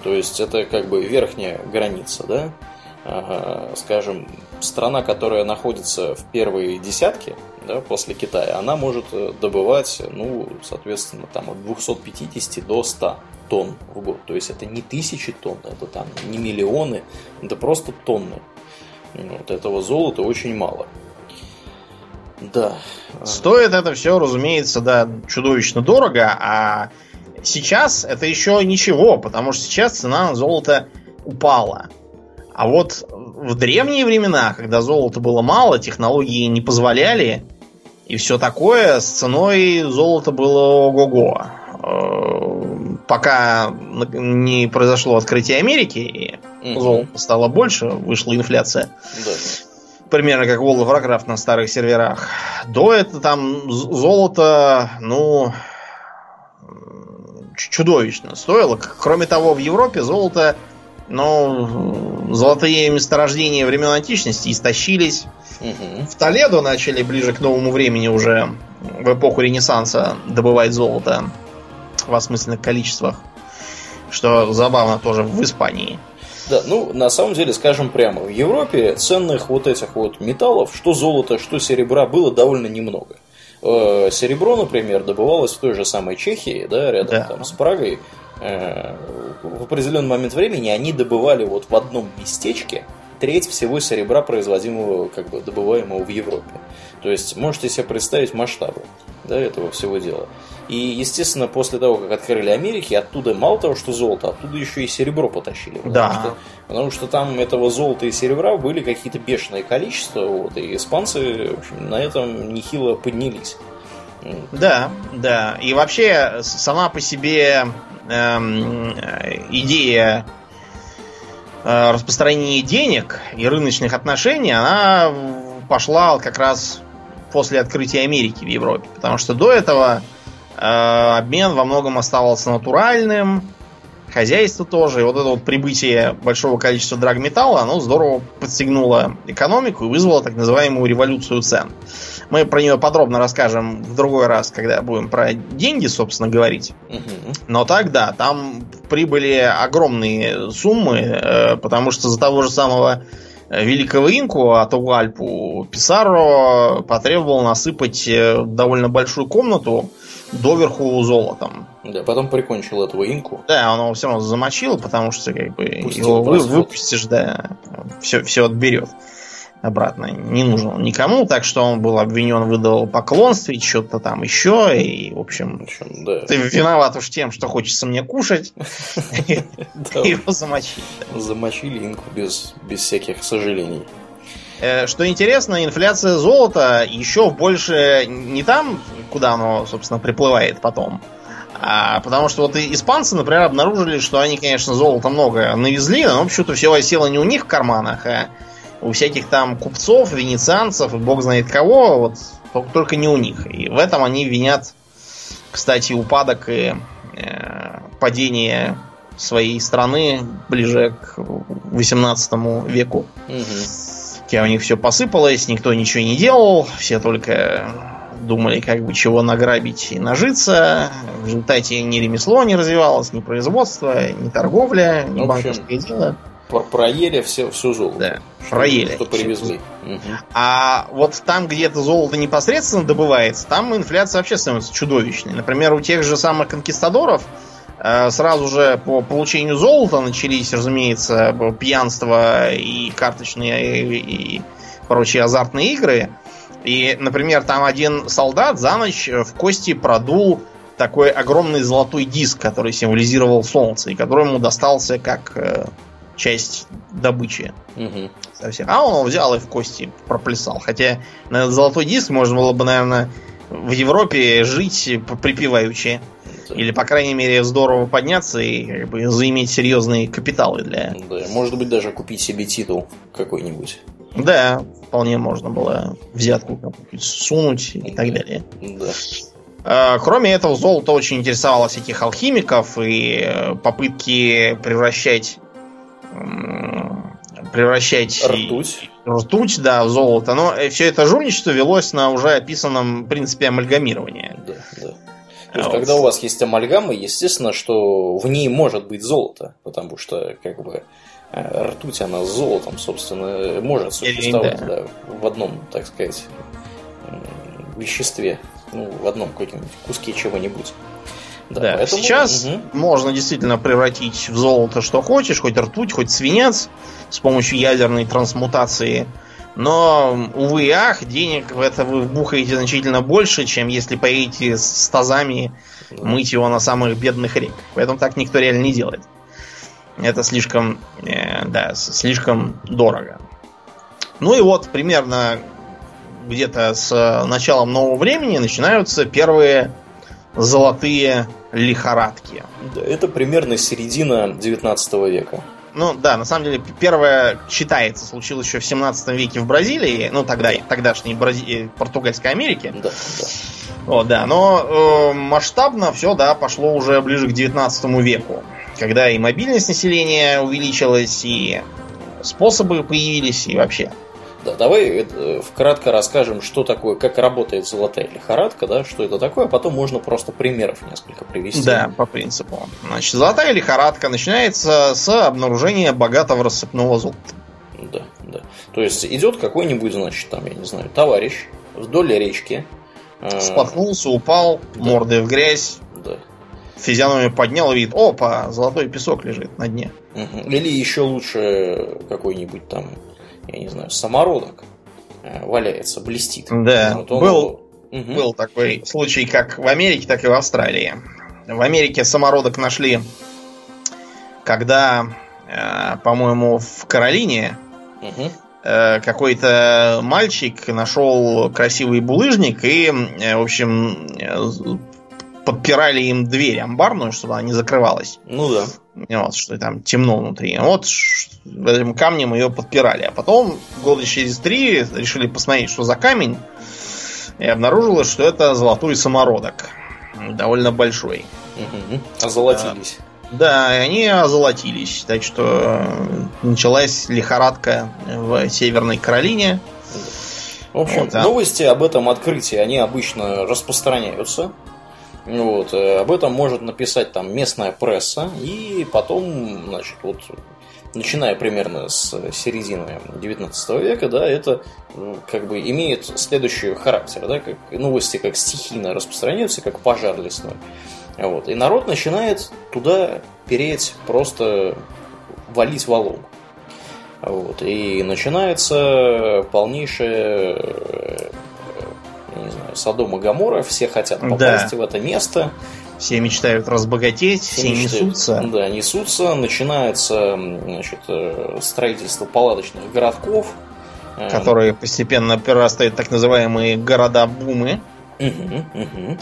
То есть это как бы верхняя граница, да? скажем, страна, которая находится в первой десятке да, после Китая, она может э, добывать, ну, соответственно, там от 250 до 100 тонн в год. То есть это не тысячи тонн, это там не миллионы, это просто тонны. Вот этого золота очень мало. Да. Стоит это все, разумеется, да, чудовищно дорого, а сейчас это еще ничего, потому что сейчас цена на золото упала. А вот в древние времена, когда золота было мало, технологии не позволяли, и все такое, с ценой золота было ого-го. Э, пока не произошло открытие Америки, и угу. золото стало больше, вышла инфляция. Да. примерно как World of Warcraft на старых серверах. До этого там золото, ну, чудовищно стоило. Кроме того, в Европе золото, ну, золотые месторождения времен античности истощились. Угу. В Толедо начали ближе к новому времени уже в эпоху Ренессанса добывать золото в осмысленных количествах. Что забавно тоже в Испании. Да, ну, на самом деле, скажем прямо, в Европе ценных вот этих вот металлов, что золота, что серебра, было довольно немного. Э, серебро, например, добывалось в той же самой Чехии, да, рядом да. там с Прагой. Э, в определенный момент времени они добывали вот в одном местечке треть всего серебра, производимого, как бы добываемого в Европе. То есть можете себе представить масштабы да, этого всего дела. И, естественно, после того, как открыли Америки, оттуда мало того, что золото, оттуда еще и серебро потащили. Потому да. Что, потому что там этого золота и серебра были какие-то бешеные количества, вот, и испанцы в общем, на этом нехило поднялись. Да, да. И вообще сама по себе эм, идея э, распространения денег и рыночных отношений, она пошла как раз после открытия Америки в Европе. Потому что до этого Э, обмен во многом оставался натуральным, хозяйство тоже. И вот это вот прибытие большого количества драгметалла, оно здорово подстегнуло экономику и вызвало так называемую революцию цен. Мы про нее подробно расскажем в другой раз, когда будем про деньги, собственно, говорить. Но так, да, там прибыли огромные суммы, э, потому что за того же самого великого инку Атуальпу Писаро потребовал насыпать э, довольно большую комнату, доверху золотом. Да, потом прикончил этого инку. Да, он его все равно замочил, потому что как бы Пустил его вы, выпустишь, да, все, все отберет обратно. Не нужен он никому, так что он был обвинен в идолопоклонстве, что-то там еще, и, в общем, да. ты виноват уж тем, что хочется мне кушать. Его замочили. Замочили инку без всяких сожалений. Э, что интересно, инфляция золота еще больше не там, куда оно, собственно, приплывает потом. А, потому что вот испанцы, например, обнаружили, что они, конечно, золота много навезли, но почему-то все осело не у них в карманах, а у всяких там купцов, венецианцев и бог знает кого, вот только не у них. И в этом они винят, кстати, упадок и э, падение своей страны ближе к 18 веку. Угу. Хотя у них все посыпалось, никто ничего не делал, все только думали, как бы чего награбить и нажиться. В результате ни ремесло не развивалось, ни производство, ни торговля, ни банковское дело. Проели все, все золото. Да, что, проели. Что привезли. Угу. А вот там, где это золото непосредственно добывается, там инфляция вообще становится чудовищной. Например, у тех же самых конкистадоров сразу же по получению золота начались, разумеется, пьянство и карточные и, прочие азартные игры. И, например, там один солдат за ночь в кости продул такой огромный золотой диск, который символизировал солнце, и который ему достался как э, часть добычи. Угу. Совсем. А он его взял и в кости проплясал. Хотя на этот золотой диск можно было бы, наверное, в Европе жить припеваючи. Или, по крайней мере, здорово подняться и как бы, заиметь серьезные капиталы для... Да, может быть, даже купить себе титул какой-нибудь. Да, вполне можно было взятку сунуть и так далее. Да. А, кроме этого, золото очень интересовало всяких алхимиков и э, попытки превращать превращать ртуть. ртуть, да, в золото. Но э, все это жульничество велось на уже описанном принципе амальгамирования. Да, да. То есть, когда у вас есть амальгама, естественно, что в ней может быть золото, потому что, как бы, э, ртуть, она с золотом, собственно, может существовать, да. Да, в одном, так сказать, веществе, ну, в одном каком-нибудь куске чего-нибудь. Да, да. Поэтому... Сейчас угу. можно действительно превратить в золото что хочешь, хоть ртуть, хоть свинец с помощью ядерной трансмутации. Но, увы и ах, денег в это вы вбухаете значительно больше, чем если поедете с тазами мыть его на самых бедных рек. Поэтому так никто реально не делает. Это слишком, э, да, слишком дорого. Ну и вот, примерно где-то с началом нового времени начинаются первые золотые лихорадки. Это примерно середина 19 века. Ну да, на самом деле первое считается случилось еще в 17 веке в Бразилии, ну тогда тогдашней Брази... Э, португальской Америке. Да, да. Вот, да, но э, масштабно все, да, пошло уже ближе к 19 веку, когда и мобильность населения увеличилась, и способы появились, и вообще. Да, давай э, вкратко расскажем, что такое, как работает золотая лихорадка, да, что это такое, а потом можно просто примеров несколько привести. Да, по принципу. Значит, золотая лихорадка начинается с обнаружения богатого рассыпного золота. Да, да. То есть идет какой-нибудь, значит, там, я не знаю, товарищ вдоль речки. Э, Споткнулся, упал, да. мордой в грязь. Да. Физиономию поднял и видит, опа, золотой песок лежит на дне. Или еще лучше какой-нибудь там я не знаю, самородок э, валяется, блестит. Да, вот он... был, угу. был такой случай как в Америке, так и в Австралии. В Америке самородок нашли, когда, э, по-моему, в Каролине угу. какой-то мальчик нашел красивый булыжник и, в общем, подпирали им дверь амбарную, чтобы она не закрывалась. Ну да. Вот, что там темно внутри. Вот этим камнем ее подпирали. А потом, года через три, решили посмотреть, что за камень. И обнаружилось, что это золотой самородок. Довольно большой. Угу. Озолотились. Да, и они озолотились. Так что началась лихорадка в Северной Каролине. В общем, вот, а... новости об этом открытии, они обычно распространяются. Вот, э, об этом может написать там местная пресса, и потом, значит, вот начиная примерно с середины 19 века, да, это как бы имеет следующий характер, да, как новости как стихийно распространяются, как пожар лесной. Вот. И народ начинает туда переть, просто валить валом. Вот. И начинается полнейшее я не знаю, Содом и Гамора, все хотят попасть да. в это место. Все мечтают разбогатеть, все, все мечтают, несутся. Да, несутся. Начинается значит, э, строительство палаточных городков. Э, Которые постепенно перерастают так называемые города-бумы. Угу, угу.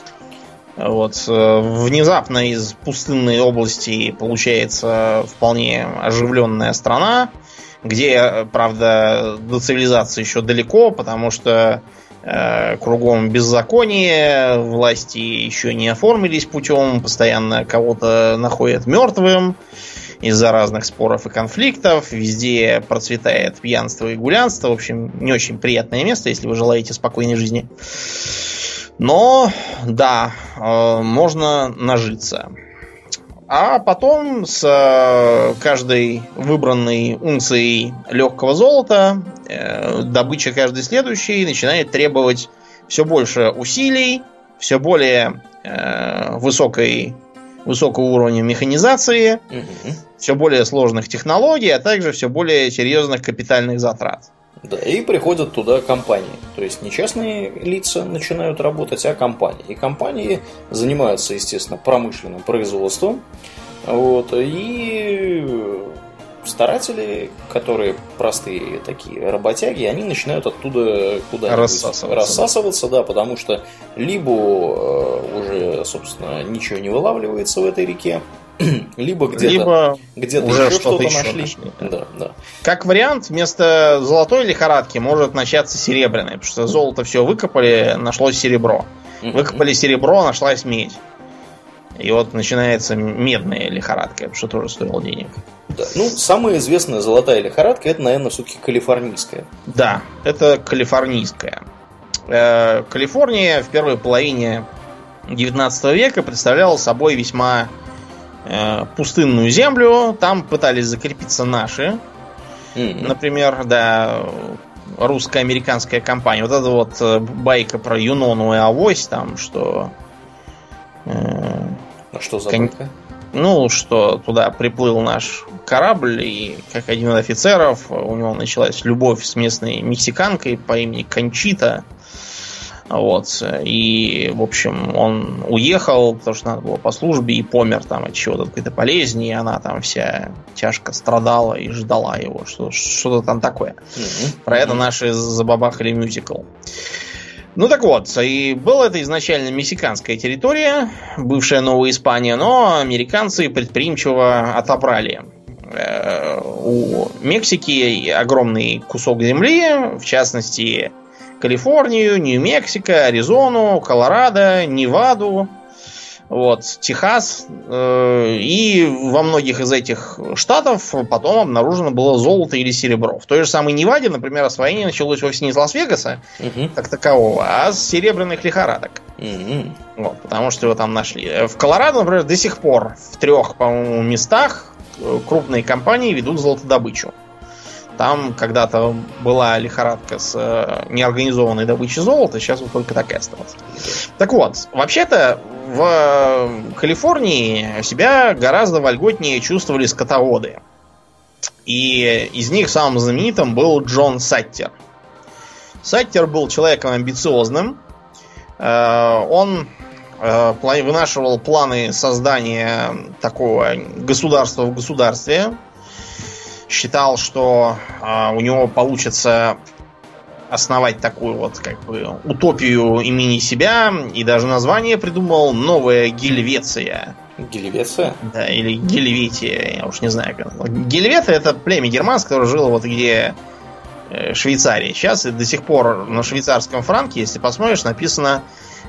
Вот э, внезапно из пустынной области получается вполне оживленная страна, где, правда, до цивилизации еще далеко, потому что кругом беззаконие, власти еще не оформились путем, постоянно кого-то находят мертвым из-за разных споров и конфликтов, везде процветает пьянство и гулянство, в общем, не очень приятное место, если вы желаете спокойной жизни. Но, да, э, можно нажиться. А потом с э, каждой выбранной унцией легкого золота э, добыча каждой следующей начинает требовать все больше усилий, все более э, высокой, высокого уровня механизации, угу. все более сложных технологий, а также все более серьезных капитальных затрат. Да, и приходят туда компании. То есть не частные лица начинают работать, а компании. И компании занимаются, естественно, промышленным производством. Вот, и старатели, которые простые такие работяги, они начинают оттуда куда рассасываться. рассасываться, да, потому что либо э, уже, собственно, ничего не вылавливается в этой реке, либо где-то либо где уже еще что-то, что нашли. нашли. Да, да. Как вариант, вместо золотой лихорадки может начаться серебряная, потому что золото все выкопали, нашлось серебро. Выкопали серебро, нашлась медь. И вот начинается медная лихорадка, что тоже стоило денег. Да. Ну, самая известная золотая лихорадка, это, наверное, все-таки калифорнийская. Да, это калифорнийская. Э, Калифорния в первой половине 19 века представляла собой весьма пустынную землю, там пытались закрепиться наши. Mm-hmm. Например, да, русско-американская компания. Вот эта вот э, байка про Юнону и Авось, там, что... Э, а что за кон... байка? Ну, что туда приплыл наш корабль, и как один из офицеров, у него началась любовь с местной мексиканкой по имени Кончита. Вот. И, в общем, он уехал, потому что надо было по службе, и помер там от чего-то какой-то болезни, и она там вся тяжко страдала и ждала его, что, что-то там такое. Mm-hmm. Про это наши забабахали мюзикл. Ну так вот, и была это изначально мексиканская территория, бывшая Новая Испания, но американцы предприимчиво отобрали э, у Мексики огромный кусок земли, в частности, Калифорнию, Нью-Мексико, Аризону, Колорадо, Неваду, вот, Техас. Э, и во многих из этих штатов потом обнаружено было золото или серебро. В той же самой Неваде, например, освоение началось вовсе не из Лас-Вегаса, угу. как такового, а с серебряных лихорадок. Угу. Вот, потому что его там нашли. В Колорадо, например, до сих пор в трех, по-моему, местах э, крупные компании ведут золотодобычу. Там когда-то была лихорадка с э, неорганизованной добычей золота, сейчас вот только так и осталось. Так вот, вообще-то в э, Калифорнии себя гораздо вольготнее чувствовали скотоводы. И из них самым знаменитым был Джон Саттер. Саттер был человеком амбициозным. Э, он вынашивал планы создания такого государства в государстве, считал, что э, у него получится основать такую вот как бы утопию имени себя и даже название придумал Новая Гельвеция. Гельвеция? Да, или Гельветия, я уж не знаю. Как. Гельвета это племя германское, которое жило вот где э, Швейцарии. Сейчас до сих пор на швейцарском франке, если посмотришь, написано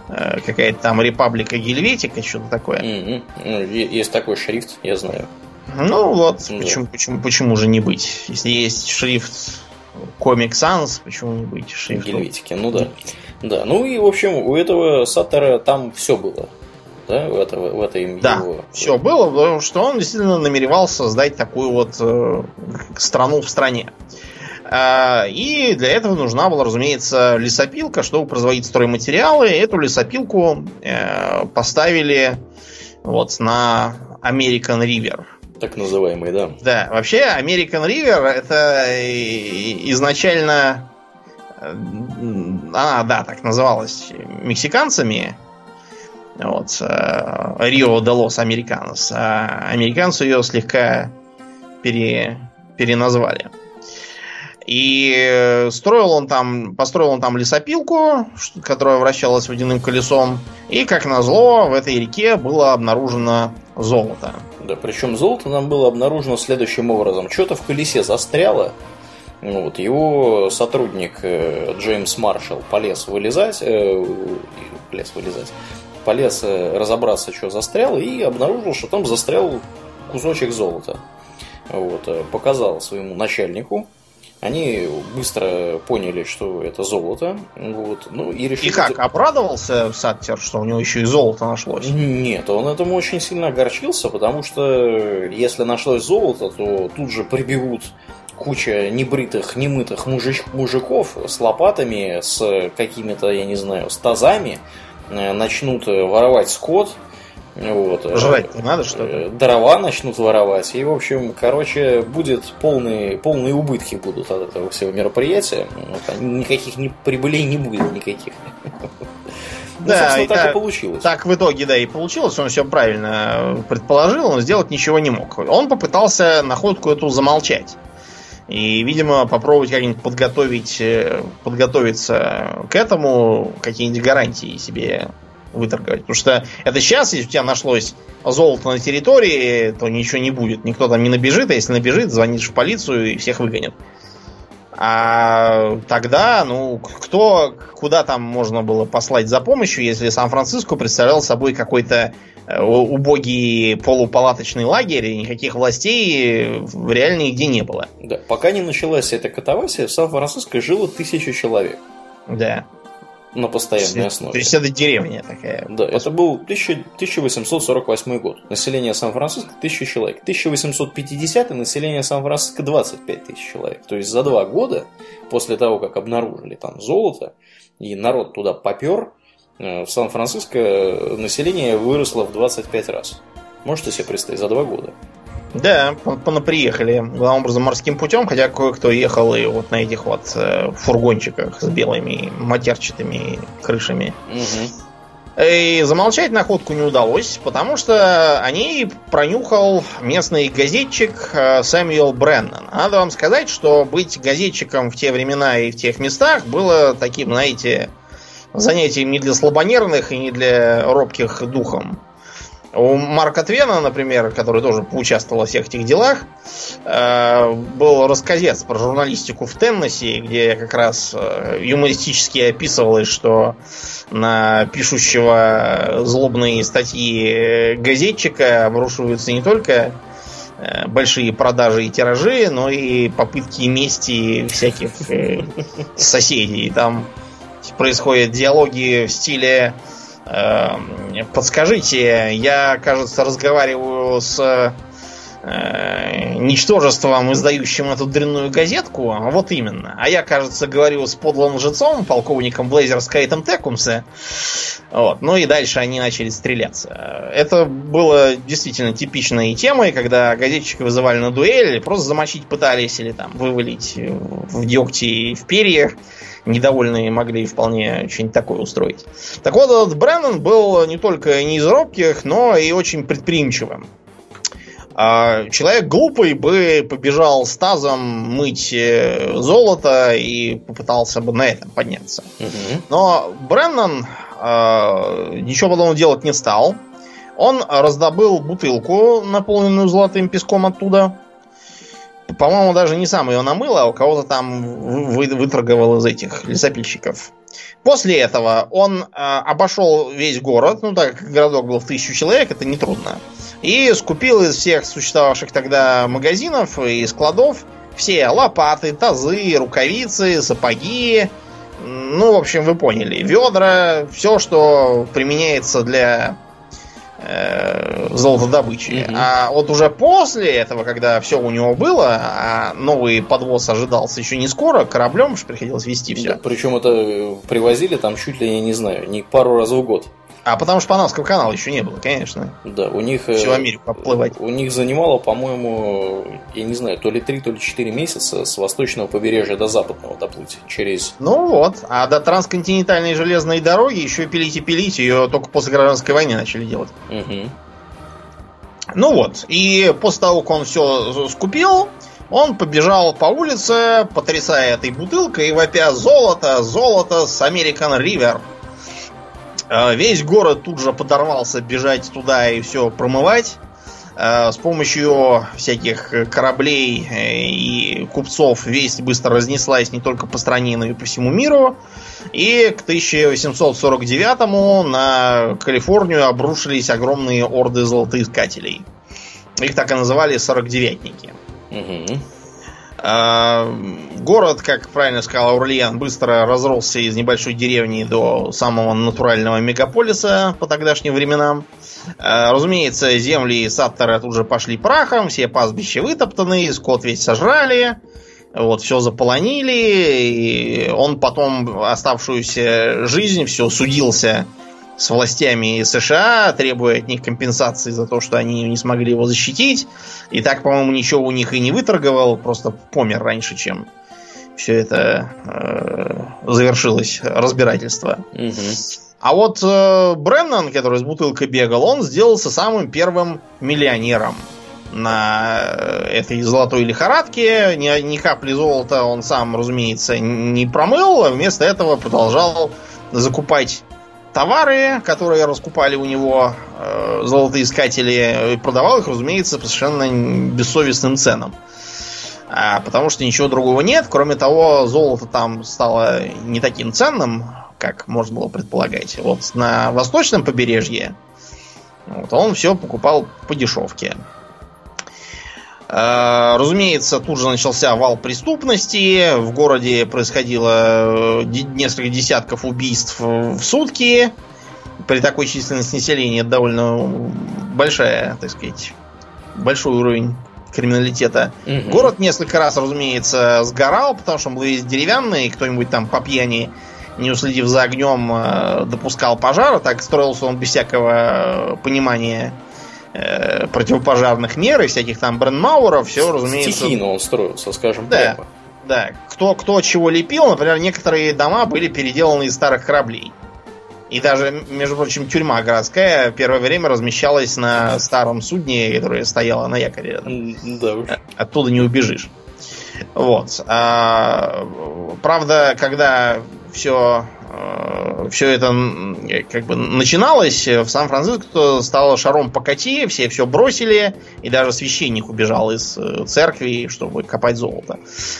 э, какая-то там Репаблика Гельветика, что-то такое. Mm-hmm. Есть такой шрифт, я знаю. Ну вот, да. почему, почему, почему же не быть? Если есть шрифт Comic Sans, почему не быть шрифтом? Гельветики, ну да. Да, ну и, в общем, у этого Саттера там все было. Да, в, это, в этой да, его... все было, потому что он действительно намеревался создать такую вот э, страну в стране. Э, и для этого нужна была, разумеется, лесопилка, чтобы производить стройматериалы. Эту лесопилку э, поставили вот на American River. Так называемый, да. Да, вообще American River это изначально она, да, так называлась мексиканцами. Вот. Рио де Лос Американос. А американцы ее слегка пере, переназвали. И строил он там, построил он там лесопилку, которая вращалась водяным колесом. И, как назло, в этой реке было обнаружено золото. Да, причем золото нам было обнаружено следующим образом. Что-то в колесе застряло, ну вот, его сотрудник э, Джеймс Маршалл полез вылезать, э, полез вылезать, полез э, разобраться, что застряло, и обнаружил, что там застрял кусочек золота. Вот, э, показал своему начальнику, они быстро поняли, что это золото. Вот, ну, и, решили... и как, обрадовался Саттер, что у него еще и золото нашлось? Нет, он этому очень сильно огорчился, потому что если нашлось золото, то тут же прибегут куча небритых, немытых мужич, мужиков с лопатами, с какими-то, я не знаю, с тазами, э, начнут воровать скот, вот. Жрать не надо, что ли? Э, дрова начнут воровать. И, в общем, короче, будет полные, полные убытки будут от этого всего мероприятия. Никаких ни, прибылей не будет никаких. Ну, да, и так, так и получилось. Так в итоге, да, и получилось. Он все правильно предположил, но сделать ничего не мог. Он попытался находку эту замолчать. И, видимо, попробовать как-нибудь подготовить, э, подготовиться к этому, какие-нибудь гарантии себе выторговать. Потому что это сейчас, если у тебя нашлось золото на территории, то ничего не будет. Никто там не набежит, а если набежит, звонишь в полицию и всех выгонят. А тогда, ну, кто, куда там можно было послать за помощью, если Сан-Франциско представлял собой какой-то э, убогий полупалаточный лагерь, и никаких властей реально нигде не было. Да, пока не началась эта катавасия, в Сан-Франциско жило тысячу человек. Да на постоянной основе. То есть это деревня такая. Да, это был 1848 год. Население Сан-Франциско 1000 человек. 1850 население Сан-Франциско 25 тысяч человек. То есть за два года после того, как обнаружили там золото, и народ туда попер, э, в Сан-Франциско население выросло в 25 раз. Можете себе представить, за два года. Да, приехали главным образом морским путем, хотя кое-кто ехал и вот на этих вот э, фургончиках с белыми матерчатыми крышами. Угу. И замолчать находку не удалось, потому что о ней пронюхал местный газетчик э, Сэмюэл Бреннан. Надо вам сказать, что быть газетчиком в те времена и в тех местах было таким, знаете, занятием не для слабонервных и не для робких духом. У Марка Твена, например, который тоже поучаствовал во всех этих делах, э, был рассказец про журналистику в Теннесси, где как раз э, юмористически описывалось, что на пишущего злобные статьи газетчика обрушиваются не только э, большие продажи и тиражи, но и попытки мести всяких соседей. Там происходят диалоги в стиле подскажите, я, кажется, разговариваю с э, ничтожеством, издающим эту дрянную газетку. Вот именно. А я, кажется, говорю с подлым лжецом, полковником Блейзер Скайтом Текумсе. Вот. Ну и дальше они начали стреляться. Это было действительно типичной темой, когда газетчика вызывали на дуэль, просто замочить пытались или там вывалить в дегте и в перьях недовольные могли вполне что-нибудь такое устроить. Так вот, этот Брэннон был не только не из робких, но и очень предприимчивым. А, человек глупый бы побежал с тазом мыть э, золото и попытался бы на этом подняться. Но Бреннан а, ничего подобного делать не стал. Он раздобыл бутылку, наполненную золотым песком оттуда, по-моему, даже не сам ее намыл, а у кого-то там вы, выторговал из этих лесопильщиков. После этого он э, обошел весь город, ну так как городок был в тысячу человек, это нетрудно. И скупил из всех существовавших тогда магазинов и складов все лопаты, тазы, рукавицы, сапоги. Ну, в общем, вы поняли. Ведра, все, что применяется для э, золотодобычи. Mm-hmm. А вот уже после этого, когда все у него было, а новый подвоз ожидался еще не скоро, кораблем приходилось вести все. Да, причем это привозили там чуть ли, я не знаю, не пару раз в год. А потому что Панамского канала еще не было, конечно. Да, у них... Всю э, Америку обплывать. У них занимало, по-моему, я не знаю, то ли 3, то ли 4 месяца с восточного побережья до западного доплыть через... Ну вот, а до трансконтинентальной железной дороги еще пилить и пилить, ее только после гражданской войны начали делать. Угу. Ну вот, и после того, как он все скупил, он побежал по улице, потрясая этой бутылкой и вопя «Золото! Золото с American River!» Э, весь город тут же подорвался бежать туда и все промывать. Э, с помощью всяких кораблей э, и купцов весть быстро разнеслась не только по стране, но и по всему миру. И к 1849 на Калифорнию обрушились огромные орды золотоискателей. Их так и называли сорокдевятники. Угу. А, город, как правильно сказал Аурлиан, быстро разросся из небольшой деревни до самого натурального мегаполиса по тогдашним временам. А, разумеется, земли Саттера тут же пошли прахом, все пастбища вытоптаны, скот весь сожрали, вот, все заполонили, и он потом оставшуюся жизнь все судился с властями США, требуя от них компенсации за то, что они не смогли его защитить. И так, по-моему, ничего у них и не выторговал, просто помер раньше, чем все это э, завершилось разбирательство. Угу. А вот э, Бреннан, который с бутылкой бегал, он сделался самым первым миллионером на э, этой золотой лихорадке. Ни, ни капли золота он сам, разумеется, не промыл, а вместо этого продолжал закупать товары, которые раскупали у него э, золотоискатели, и продавал их, разумеется, по совершенно бессовестным ценам. А, потому что ничего другого нет. Кроме того, золото там стало не таким ценным, как можно было предполагать. Вот на восточном побережье вот, он все покупал по дешевке. Э, разумеется, тут же начался вал преступности. В городе происходило э, несколько десятков убийств в сутки. При такой численности населения это довольно большая, так сказать, большой уровень криминалитета. Угу. Город несколько раз, разумеется, сгорал, потому что он был весь деревянный, кто-нибудь там по пьяни, не уследив за огнем, э, допускал пожар. Так строился он без всякого понимания Э, противопожарных мер и всяких там брендмауэров, все, разумеется... Стихийно он строился, скажем да, прямо. Да, кто, кто чего лепил, например, некоторые дома были переделаны из старых кораблей. И даже, между прочим, тюрьма городская первое время размещалась на старом судне, которое стояло на якоре. Да уж. Оттуда не убежишь. Вот. А, правда, когда все все это как бы начиналось, в Сан-Франциско стало шаром покати, все все бросили, и даже священник убежал из э, церкви, чтобы копать золото.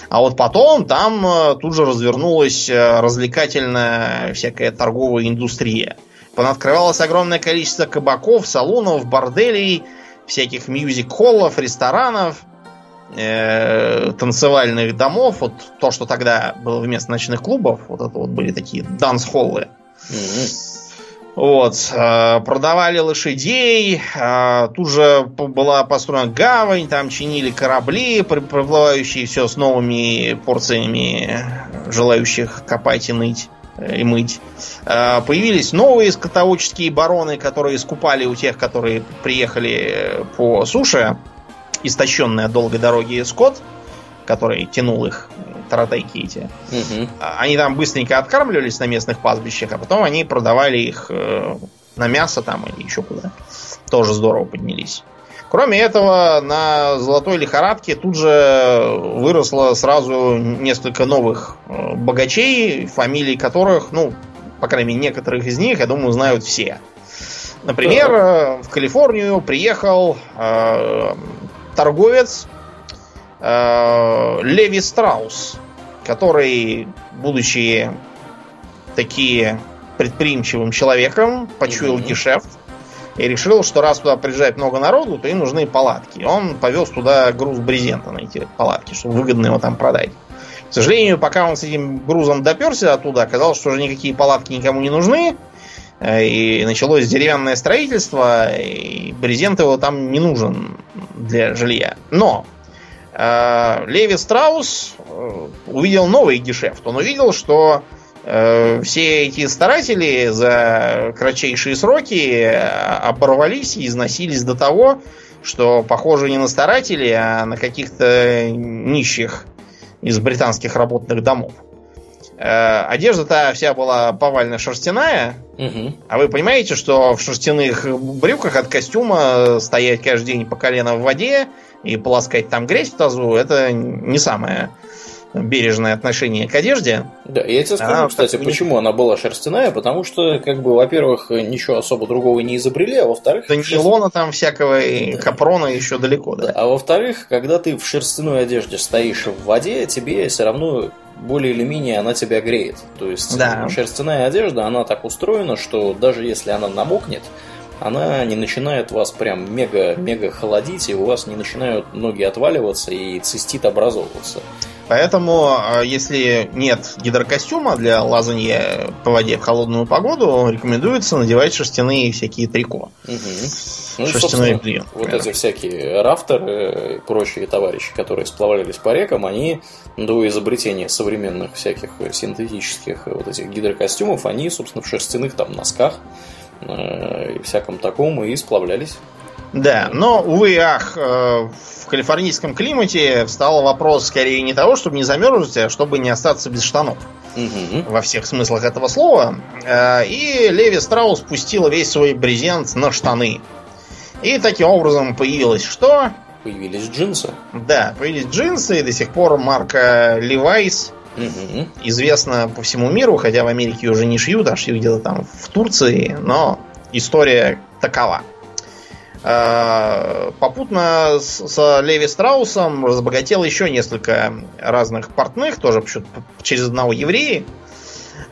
А вот потом там э, тут же развернулась развлекательная всякая торговая индустрия. Понаткрывалось огромное количество кабаков, салонов, борделей, всяких мьюзик-холлов, ресторанов – э, танцевальных домов, вот то, что тогда было вместо ночных клубов, вот это вот были такие данс-холлы. Mm-hmm. Вот, э, продавали лошадей, э, тут же была построена гавань, там чинили корабли, приплывающие все с новыми порциями желающих копать и ныть э, и мыть. Э, появились новые скотоводческие бароны, которые скупали у тех, которые приехали по суше истощенный от долгой дороги скот, который тянул их, таратайки эти, угу. они там быстренько откармливались на местных пастбищах, а потом они продавали их э, на мясо там или еще куда. Тоже здорово поднялись. Кроме этого, на золотой лихорадке тут же выросло сразу несколько новых э, богачей, фамилии которых, ну, по крайней мере, некоторых из них, я думаю, знают все. Например, э, в Калифорнию приехал э, торговец э, Леви Страус, который, будучи такие предприимчивым человеком, почуял mm-hmm. гешефт и решил, что раз туда приезжает много народу, то им нужны палатки. Он повез туда груз брезента на эти палатки, чтобы выгодно его там продать. К сожалению, пока он с этим грузом доперся оттуда, оказалось, что уже никакие палатки никому не нужны. Э, и началось деревянное строительство, и брезент его там не нужен для жилья. Но э, Леви Страус э, увидел новый гешефт. Он увидел, что э, все эти старатели за кратчайшие сроки э, оборвались и износились до того, что похоже не на старателей, а на каких-то нищих из британских работных домов. Э, одежда-то вся была повально шерстяная. Угу. А вы понимаете, что в шерстяных брюках от костюма стоять каждый день по колено в воде и полоскать там грязь в тазу, это не самое бережное отношение к одежде. Да, я тебе скажу, а, кстати, почему она была шерстяная, потому что, как бы, во-первых, ничего особо другого не изобрели, а во-вторых... Да нейлона там всякого и да. капрона еще далеко, да. да. А во-вторых, когда ты в шерстяной одежде стоишь в воде, тебе все равно более или менее она тебя греет. То есть да. шерстяная одежда, она так устроена, что даже если она намокнет, она не начинает вас прям мега-мега холодить, и у вас не начинают ноги отваливаться и цистит образовываться. Поэтому, а, если нет гидрокостюма для лазания по воде в холодную погоду, рекомендуется надевать шерстяные всякие трико. Угу. Ну, Шерстяной клиент. Вот эти всякие рафтеры и прочие товарищи, которые сплавлялись по рекам, они до изобретения современных всяких синтетических вот этих гидрокостюмов, они, собственно, в шерстяных там носках э, и всяком таком и сплавлялись. Да, но, увы, ах, э, в калифорнийском климате встал вопрос скорее не того, чтобы не замерзнуть, а чтобы не остаться без штанов. Угу. Во всех смыслах этого слова. Э, и Леви Страус пустила весь свой брезент на штаны. И таким образом появилось что? Появились джинсы. Да, появились джинсы, и до сих пор марка Levi's угу. известна по всему миру, хотя в Америке уже не шьют, а шьют где-то там в Турции, но история такова. Э, попутно с, Леви Страусом разбогател еще несколько разных портных, тоже через одного еврея,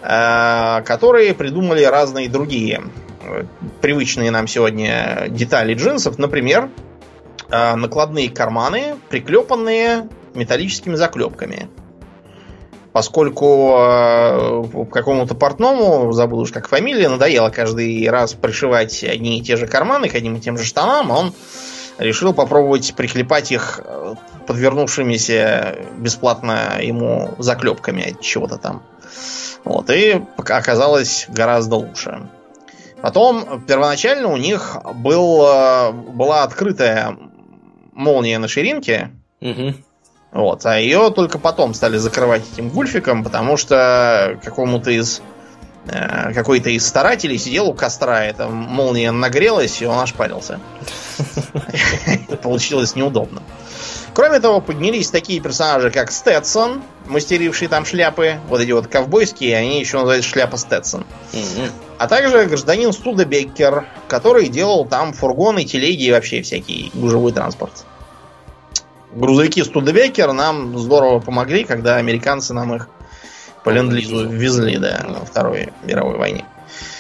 э, которые придумали разные другие э, привычные нам сегодня детали джинсов. Например, накладные карманы, приклепанные металлическими заклепками поскольку э, какому-то портному, забыл уж как фамилия, надоело каждый раз пришивать одни и те же карманы к одним и тем же штанам, он решил попробовать приклепать их э, подвернувшимися бесплатно ему заклепками от чего-то там. Вот, и оказалось гораздо лучше. Потом, первоначально у них был, э, была открытая молния на ширинке, угу. Вот. А ее только потом стали закрывать этим гульфиком, потому что какому-то из э, какой-то из старателей сидел у костра, эта молния нагрелась, и он ошпарился. Получилось неудобно. Кроме того, поднялись такие персонажи, как Стэтсон, мастеривший там шляпы. Вот эти вот ковбойские, они еще называются шляпа Стэтсон. Mm-hmm. А также гражданин Студебеккер, который делал там фургоны, телеги и вообще всякий гужевой транспорт. Грузовики Студебеккер нам здорово помогли, когда американцы нам их по ленд везли, да, на Второй мировой войне.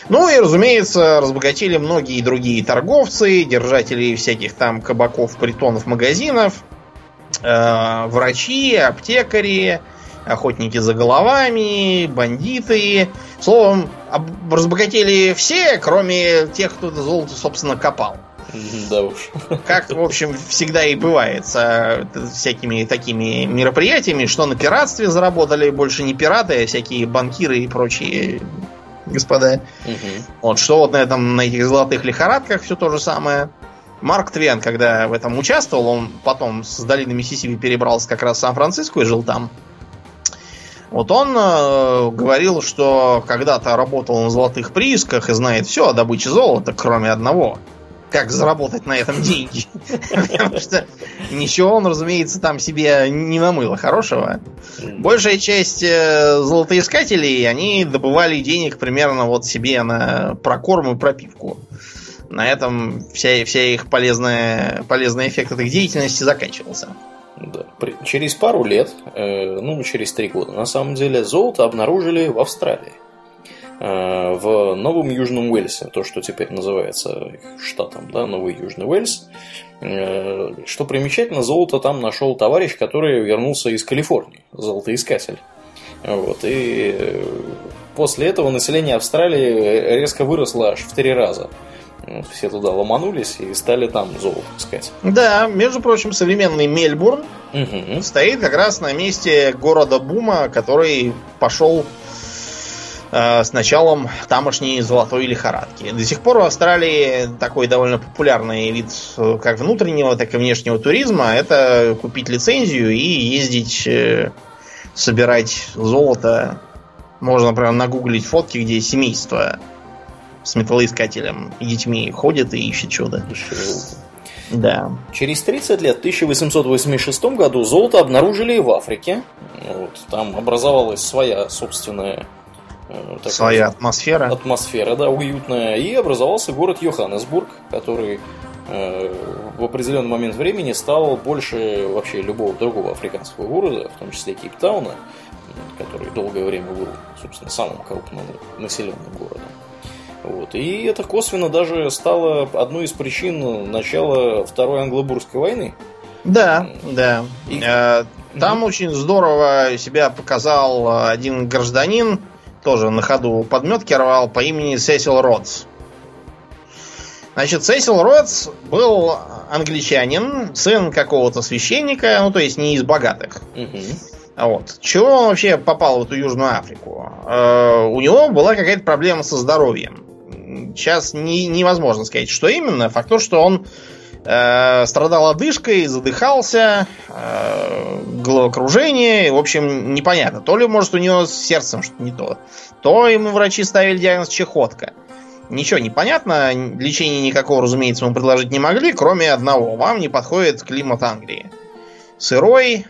Ну и, разумеется, разбогатели многие другие торговцы, держатели всяких там кабаков, притонов, магазинов, э, врачи, аптекари, охотники за головами, бандиты. Словом, разбогатели все, кроме тех, кто это золото, собственно, копал. Да уж. Как, в общем, всегда и бывает с э, всякими такими мероприятиями, что на пиратстве заработали больше не пираты, а всякие банкиры и прочие господа. Угу. Вот что вот на этом, на этих золотых лихорадках все то же самое. Марк Твен, когда в этом участвовал, он потом с долины Миссисипи перебрался как раз в Сан-Франциско и жил там. Вот он э, говорил, что когда-то работал на золотых приисках и знает все о добыче золота, кроме одного – как заработать на этом деньги. Потому что ничего он, разумеется, там себе не намыло хорошего. Большая часть э, золотоискателей, они добывали денег примерно вот себе на прокорм и пропивку. На этом вся, вся их полезная, полезный эффект от их деятельности заканчивался. Да. Через пару лет, э, ну, через три года, на самом деле, золото обнаружили в Австралии. Э, в Новом Южном Уэльсе, то, что теперь называется штатом, да, Новый Южный Уэльс. Э, что примечательно, золото там нашел товарищ, который вернулся из Калифорнии, золотоискатель. Вот, и э, после этого население Австралии резко выросло аж в три раза. Все туда ломанулись и стали там золото искать. Да, между прочим, современный Мельбурн угу. стоит как раз на месте города Бума, который пошел с началом тамошней золотой лихорадки. До сих пор в Австралии такой довольно популярный вид э, как внутреннего, так и внешнего туризма это купить лицензию и ездить э, собирать золото. Можно, например, нагуглить фотки, где семейство с металлоискателем и детьми ходит и ищет чудо. Да. Через 30 лет, в 1886 году, золото обнаружили в Африке. Вот, там образовалась своя собственная Э, такая Своя атмосфера. Атмосфера, да, уютная. И образовался город Йоханнесбург, который э, в определенный момент времени стал больше вообще любого другого африканского города, в том числе Кейптауна, который долгое время был, собственно, самым крупным населенным городом. Вот. И это косвенно даже стало одной из причин начала Второй Англобургской войны. Да, да. И... Э, там mm-hmm. очень здорово себя показал один гражданин, тоже на ходу подметки рвал по имени Сесил Родс. Значит, Сесил Родс был англичанин, сын какого-то священника, ну, то есть не из богатых. Угу. Вот. Чего он вообще попал в эту Южную Африку? Э, у него была какая-то проблема со здоровьем. Сейчас не, невозможно сказать, что именно. Факт то, что он э, страдал одышкой, задыхался, э, головокружение, в общем, непонятно. То ли, может, у него с сердцем что-то не то, то ему врачи ставили диагноз чехотка. Ничего не понятно, лечения никакого, разумеется, ему предложить не могли, кроме одного. Вам не подходит климат Англии. Сырой,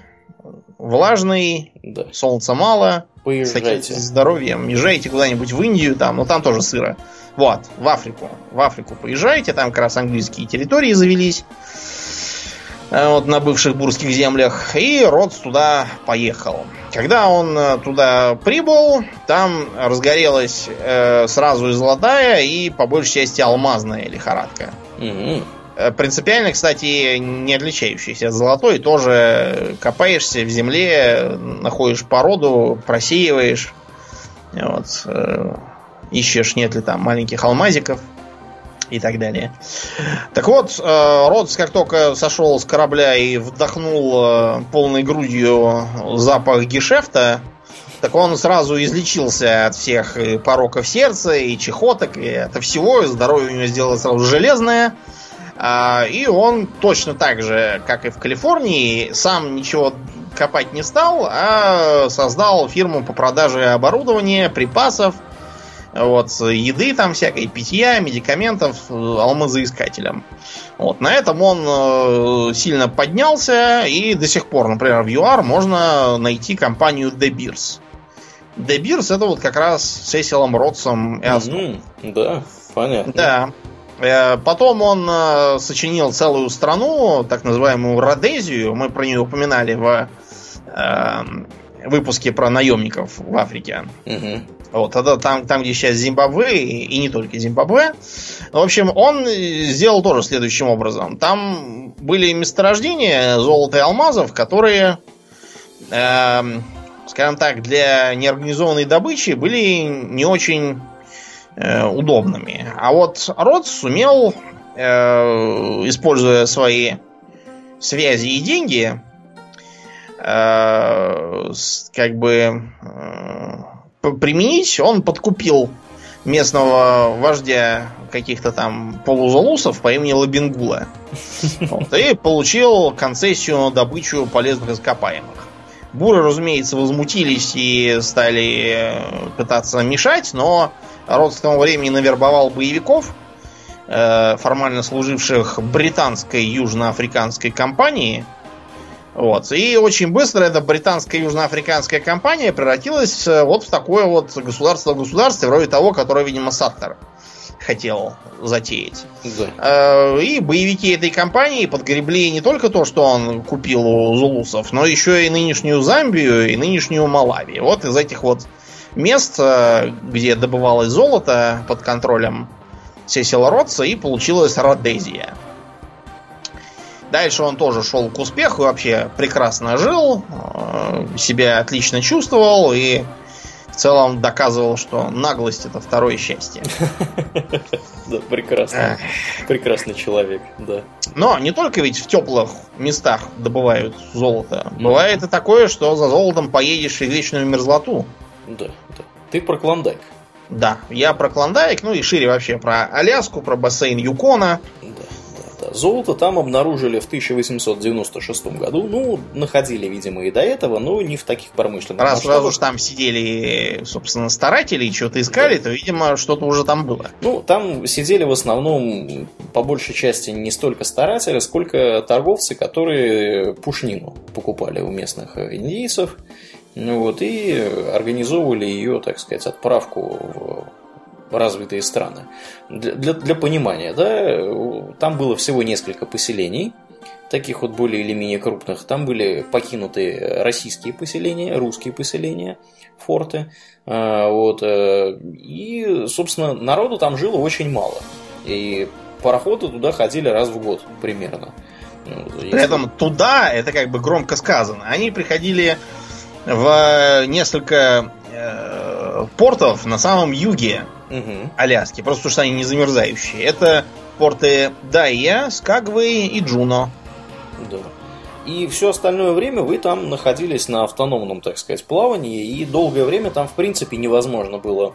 влажный, да. солнца мало, Поезжайте. с таким здоровьем. Езжайте куда-нибудь в Индию, там, но там тоже сыро. Вот, в Африку. В Африку поезжайте, там как раз английские территории завелись. Э, вот на бывших бурских землях. И Ротс туда поехал. Когда он э, туда прибыл, там разгорелась э, сразу и золотая, и по большей части алмазная лихорадка. mm Принципиально, кстати, не отличающаяся от золотой. Тоже копаешься в земле, находишь породу, просеиваешь. Вот ищешь, нет ли там маленьких алмазиков и так далее. Так вот, э, Родс, как только сошел с корабля и вдохнул э, полной грудью запах гешефта, так он сразу излечился от всех пороков сердца, и чехоток, и от всего, и здоровье у него сделалось сразу железное. А, и он точно так же, как и в Калифорнии, сам ничего копать не стал, а создал фирму по продаже оборудования, припасов, Вот, еды там всякой, питья, медикаментов, э, алмазоискателям. Вот, на этом он э, сильно поднялся, и до сих пор, например, в ЮАР можно найти компанию De Beers. De Beers это вот как раз с Сесилом Ротсом и mm-hmm. Да, понятно. Да. Э, потом он сочинил целую страну, так называемую Родезию. Мы про нее упоминали в выпуске про наемников в Африке. Угу. Вот, это там, там, где сейчас Зимбабве, и не только Зимбабве. В общем, он сделал тоже следующим образом. Там были месторождения золота и алмазов, которые, э, скажем так, для неорганизованной добычи были не очень э, удобными. А вот Рот сумел, э, используя свои связи и деньги, э, как бы э, применить, он подкупил местного вождя каких-то там полузалусов по имени Лабингула. Вот, и получил концессию на добычу полезных ископаемых. Буры, разумеется, возмутились и стали э, пытаться мешать, но род к тому времени навербовал боевиков, э, формально служивших британской южноафриканской компании, вот. И очень быстро эта британская южноафриканская компания превратилась э, вот в такое вот государство государство вроде того, которое, видимо, Саттер хотел затеять. Да. Э, и боевики этой компании подгребли не только то, что он купил у зулусов, но еще и нынешнюю Замбию и нынешнюю Малави. Вот из этих вот мест, э, где добывалось золото под контролем Сесила Ротса, и получилась Родезия. Дальше он тоже шел к успеху, вообще прекрасно жил, э, себя отлично чувствовал и в целом доказывал, что наглость это второе счастье. Да, прекрасно. Прекрасный человек, да. Но не только ведь в теплых местах добывают золото. Бывает и такое, что за золотом поедешь в вечную мерзлоту. Да, да. Ты про Клондайк. Да, я про Клондайк, ну и шире вообще про Аляску, про бассейн Юкона. Да. Золото там обнаружили в 1896 году. Ну, находили, видимо, и до этого, но не в таких промышленных Раз, масштабах. раз уж там сидели, собственно, старатели и что-то искали, да. то, видимо, что-то уже там было. Ну, там сидели в основном, по большей части, не столько старатели, сколько торговцы, которые пушнину покупали у местных индейцев. Ну, вот, и организовывали ее, так сказать, отправку в развитые страны. Для, для, для понимания, да, там было всего несколько поселений, таких вот более или менее крупных. Там были покинуты российские поселения, русские поселения, форты. А, вот, э, и, собственно, народу там жило очень мало. И пароходы туда ходили раз в год примерно. Если... При этом туда, это как бы громко сказано, они приходили в несколько э, портов на самом юге угу. Аляски, просто потому что они не замерзающие. Это порты Дайя, Скагвей и Джуно. Да. И все остальное время вы там находились на автономном, так сказать, плавании, и долгое время там, в принципе, невозможно было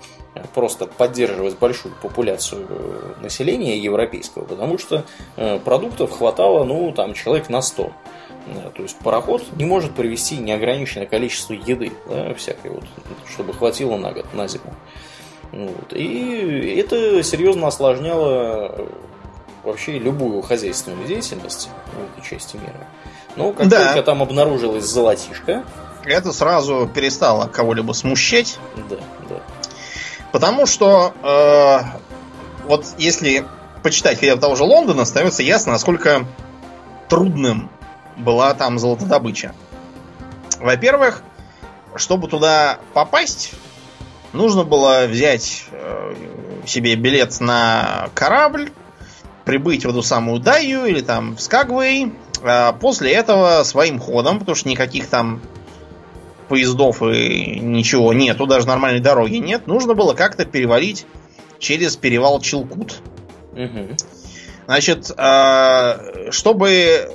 просто поддерживать большую популяцию э, населения европейского, потому что э, продуктов хватало, ну, там, человек на 100. То есть пароход не может привезти неограниченное количество еды, да, всякой вот, чтобы хватило на год, на зиму. Вот. И это серьезно осложняло вообще любую хозяйственную деятельность в этой части мира. Но как да. только там обнаружилась золотишко... Это сразу перестало кого-либо смущать. Да, да. Потому что э, вот если почитать хотя бы того же Лондона, становится ясно, насколько трудным была там золотодобыча. Во-первых, чтобы туда попасть, нужно было взять э, себе билет на корабль, прибыть в эту самую Даю или там в Скагвей, а после этого своим ходом, потому что никаких там поездов и ничего нету, даже нормальной дороги нет, нужно было как-то перевалить через перевал Челкут. Угу. Значит, э, чтобы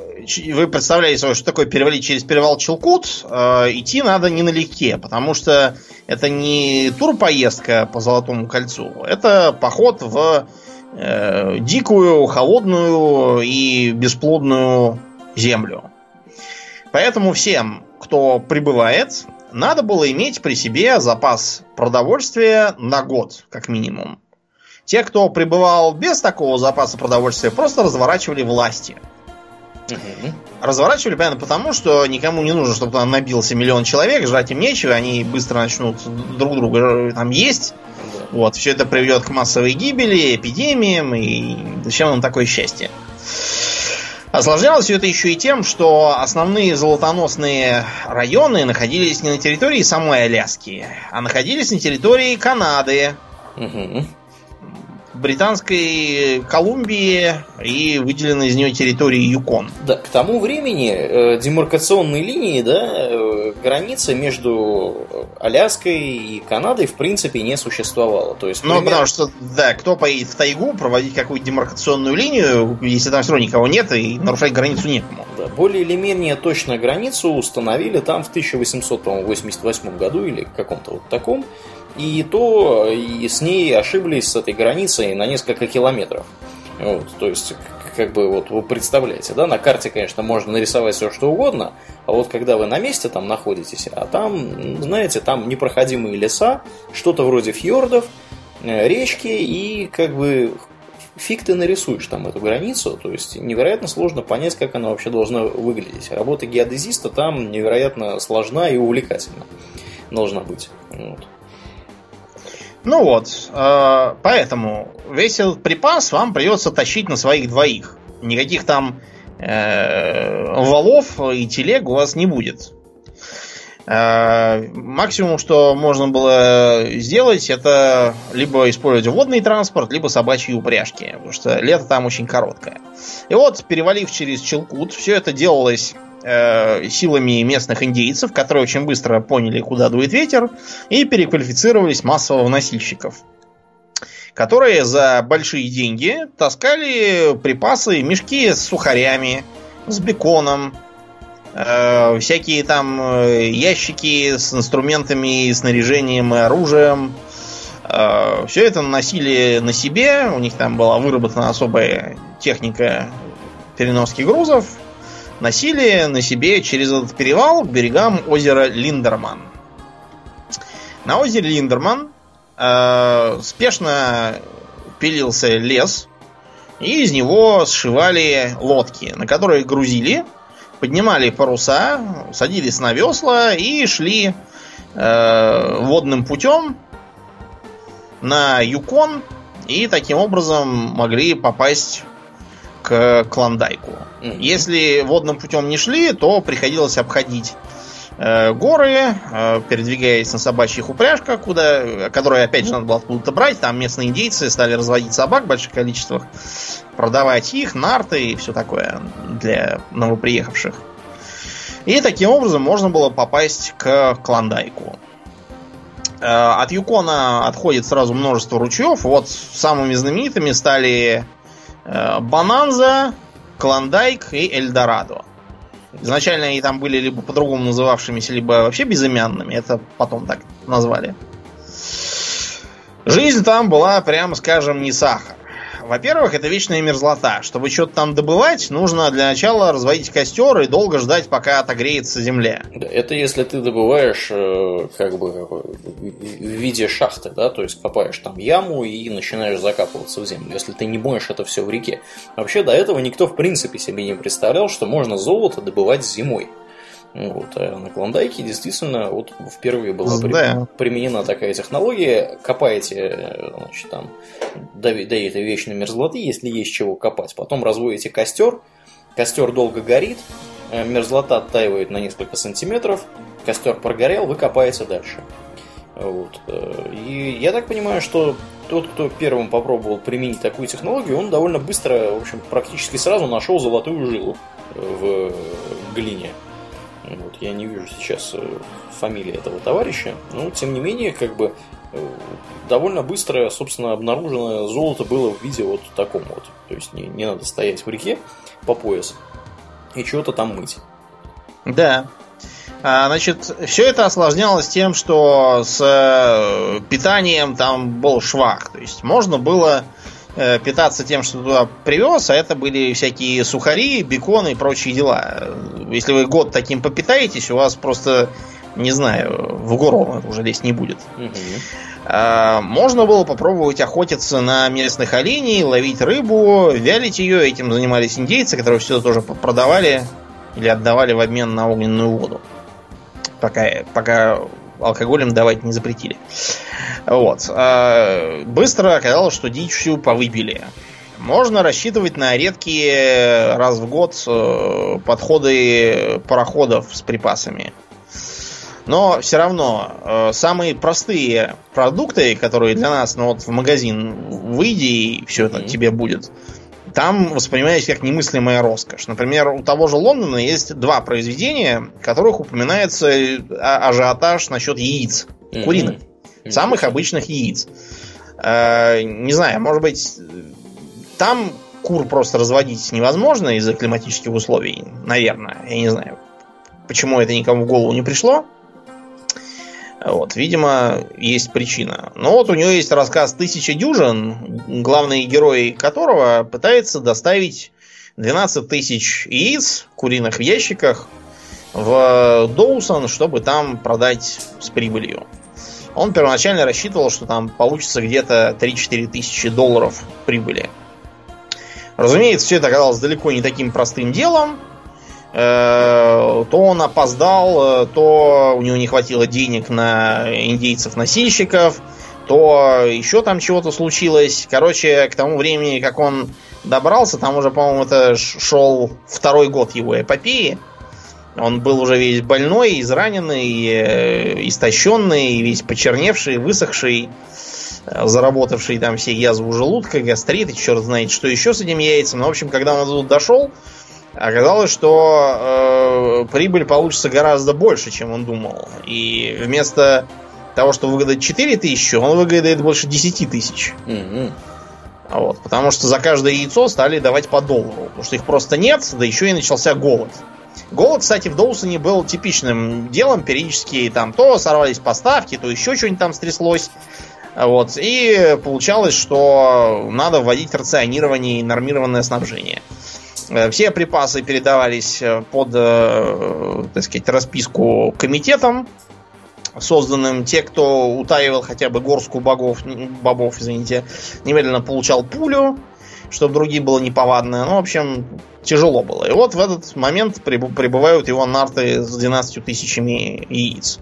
вы представляете собой, что такое перевалить через перевал Челкут, э, идти надо не налегке, потому что это не турпоездка по Золотому кольцу, это поход в э, дикую, холодную и бесплодную землю. Поэтому всем, кто прибывает надо было иметь при себе запас продовольствия на год, как минимум. Те, кто пребывал без такого запаса продовольствия, просто разворачивали власти. Угу. Разворачивали, понятно, потому что никому не нужно, чтобы там набился миллион человек, жрать им нечего, они быстро начнут друг друга э, там есть. Вот, все это приведет к массовой гибели, эпидемиям, и зачем нам такое счастье? Осложнялось все это еще и тем, что основные золотоносные районы находились не на территории самой Аляски, а находились на территории Канады. Угу. Британской Колумбии и выделенной из нее территории Юкон. Да, к тому времени э, демаркационные линии, да, э, границы между Аляской и Канадой в принципе не существовало. То есть, ну, пример... потому что, да, кто поедет в тайгу проводить какую-то демаркационную линию, если там все равно никого нет и нарушать границу некому. Да, более или менее точно границу установили там в 1888 году или каком-то вот таком и то и с ней ошиблись с этой границей на несколько километров. Вот, то есть, как бы вот вы представляете, да, на карте, конечно, можно нарисовать все что угодно, а вот когда вы на месте там находитесь, а там, знаете, там непроходимые леса, что-то вроде фьордов, э, речки, и как бы фиг ты нарисуешь там эту границу, то есть невероятно сложно понять, как она вообще должна выглядеть. Работа геодезиста там невероятно сложна и увлекательна должна быть. Вот. Ну вот, э, поэтому весь этот припас вам придется тащить на своих двоих. Никаких там э, валов и телег у вас не будет. Э, максимум, что можно было сделать, это либо использовать водный транспорт, либо собачьи упряжки, потому что лето там очень короткое. И вот, перевалив через Челкут, все это делалось э, силами местных индейцев, которые очень быстро поняли, куда дует ветер, и переквалифицировались массово в носильщиков которые за большие деньги таскали припасы, мешки с сухарями, с беконом, э, всякие там э, ящики с инструментами, снаряжением и оружием. Э, все это носили на себе, у них там была выработана особая техника переноски грузов носили на себе через этот перевал к берегам озера Линдерман. На озере Линдерман э, спешно пилился лес, и из него сшивали лодки, на которые грузили, поднимали паруса, садились на весла и шли э, водным путем на Юкон, и таким образом могли попасть к Клондайку. Mm-hmm. Если водным путем не шли, то приходилось обходить э, горы, э, передвигаясь на собачьих упряжках, куда, которые опять же надо было откуда-то брать. Там местные индейцы стали разводить собак в больших количествах, продавать их, нарты и все такое для новоприехавших. И таким образом можно было попасть к Клондайку. Э, от Юкона отходит сразу множество ручьев. Вот самыми знаменитыми стали Бананза, Клондайк и Эльдорадо. Изначально они там были либо по-другому называвшимися, либо вообще безымянными. Это потом так назвали. Жизнь там была, прямо скажем, не сахар. Во-первых, это вечная мерзлота. Чтобы что-то там добывать, нужно для начала разводить костер и долго ждать, пока отогреется земля. Это если ты добываешь э, как бы в виде шахты, да, то есть копаешь там яму и начинаешь закапываться в землю, если ты не моешь это все в реке. Вообще до этого никто в принципе себе не представлял, что можно золото добывать зимой. Вот. А на Клондайке действительно вот впервые была да. применена такая технология. Копаете значит, там, до, до этой вечной мерзлоты, если есть чего копать. Потом разводите костер. Костер долго горит. Э, мерзлота оттаивает на несколько сантиметров. Костер прогорел, вы копаете дальше. Вот. Э, и я так понимаю, что тот, кто первым попробовал применить такую технологию, он довольно быстро, в общем, практически сразу нашел золотую жилу в глине. Вот, я не вижу сейчас э, фамилии этого товарища, но тем не менее, как бы э, довольно быстро, собственно, обнаружено золото было в виде вот таком вот. То есть не, не надо стоять в реке по пояс и чего-то там мыть. Да. А, значит, все это осложнялось тем, что с э, питанием там был швах. То есть можно было питаться тем, что туда привез, а это были всякие сухари, беконы и прочие дела. Если вы год таким попитаетесь, у вас просто Не знаю, в гору уже лезть не будет. Угу. Можно было попробовать охотиться на местных оленей, ловить рыбу, вялить ее. Этим занимались индейцы, которые все тоже продавали или отдавали в обмен на огненную воду. Пока, пока алкоголем давать не запретили. Вот. А, быстро оказалось, что дичь всю повыбили. Можно рассчитывать на редкие раз в год э, подходы пароходов с припасами. Но все равно э, самые простые продукты, которые для нас, ну вот в магазин выйди и все это mm-hmm. тебе будет, там воспринимается как немыслимая роскошь. Например, у того же Лондона есть два произведения, в которых упоминается а, ажиотаж насчет яиц, mm-hmm. куриных, mm-hmm. самых обычных яиц. Э, не знаю, может быть, там кур просто разводить невозможно из-за климатических условий, наверное. Я не знаю, почему это никому в голову не пришло. Вот, видимо, есть причина. Но вот у него есть рассказ «Тысяча дюжин», главный герой которого пытается доставить 12 тысяч яиц куриных в ящиках в Доусон, чтобы там продать с прибылью. Он первоначально рассчитывал, что там получится где-то 3-4 тысячи долларов прибыли. Разумеется, все это оказалось далеко не таким простым делом. Э, то он опоздал, э, то у него не хватило денег на индейцев-носильщиков, то еще там чего-то случилось. Короче, к тому времени, как он добрался, там уже, по-моему, это шел второй год его эпопеи. Он был уже весь больной, израненный, э, истощенный, весь почерневший, высохший, заработавший там все язвы желудка, гастрит и черт знает, что еще с этим яйцем. Но, ну, в общем, когда он тут дошел, Оказалось, что э, прибыль получится гораздо больше, чем он думал. И вместо того, что выгадать 4 тысячи, он выгадает больше 10 тысяч. Mm-hmm. Вот, потому что за каждое яйцо стали давать по доллару. Потому что их просто нет, да еще и начался голод. Голод, кстати, в Доусоне был типичным делом. Периодически там то сорвались поставки, то еще что-нибудь там стряслось. Вот, и получалось, что надо вводить рационирование и нормированное снабжение. Э, все припасы передавались э, под, э, так сказать, расписку комитетам, созданным. Те, кто утаивал хотя бы горстку богов, бобов, извините, немедленно получал пулю, чтобы другим было неповадно. Ну, в общем, тяжело было. И вот в этот момент прибывают его нарты с 12 тысячами яиц.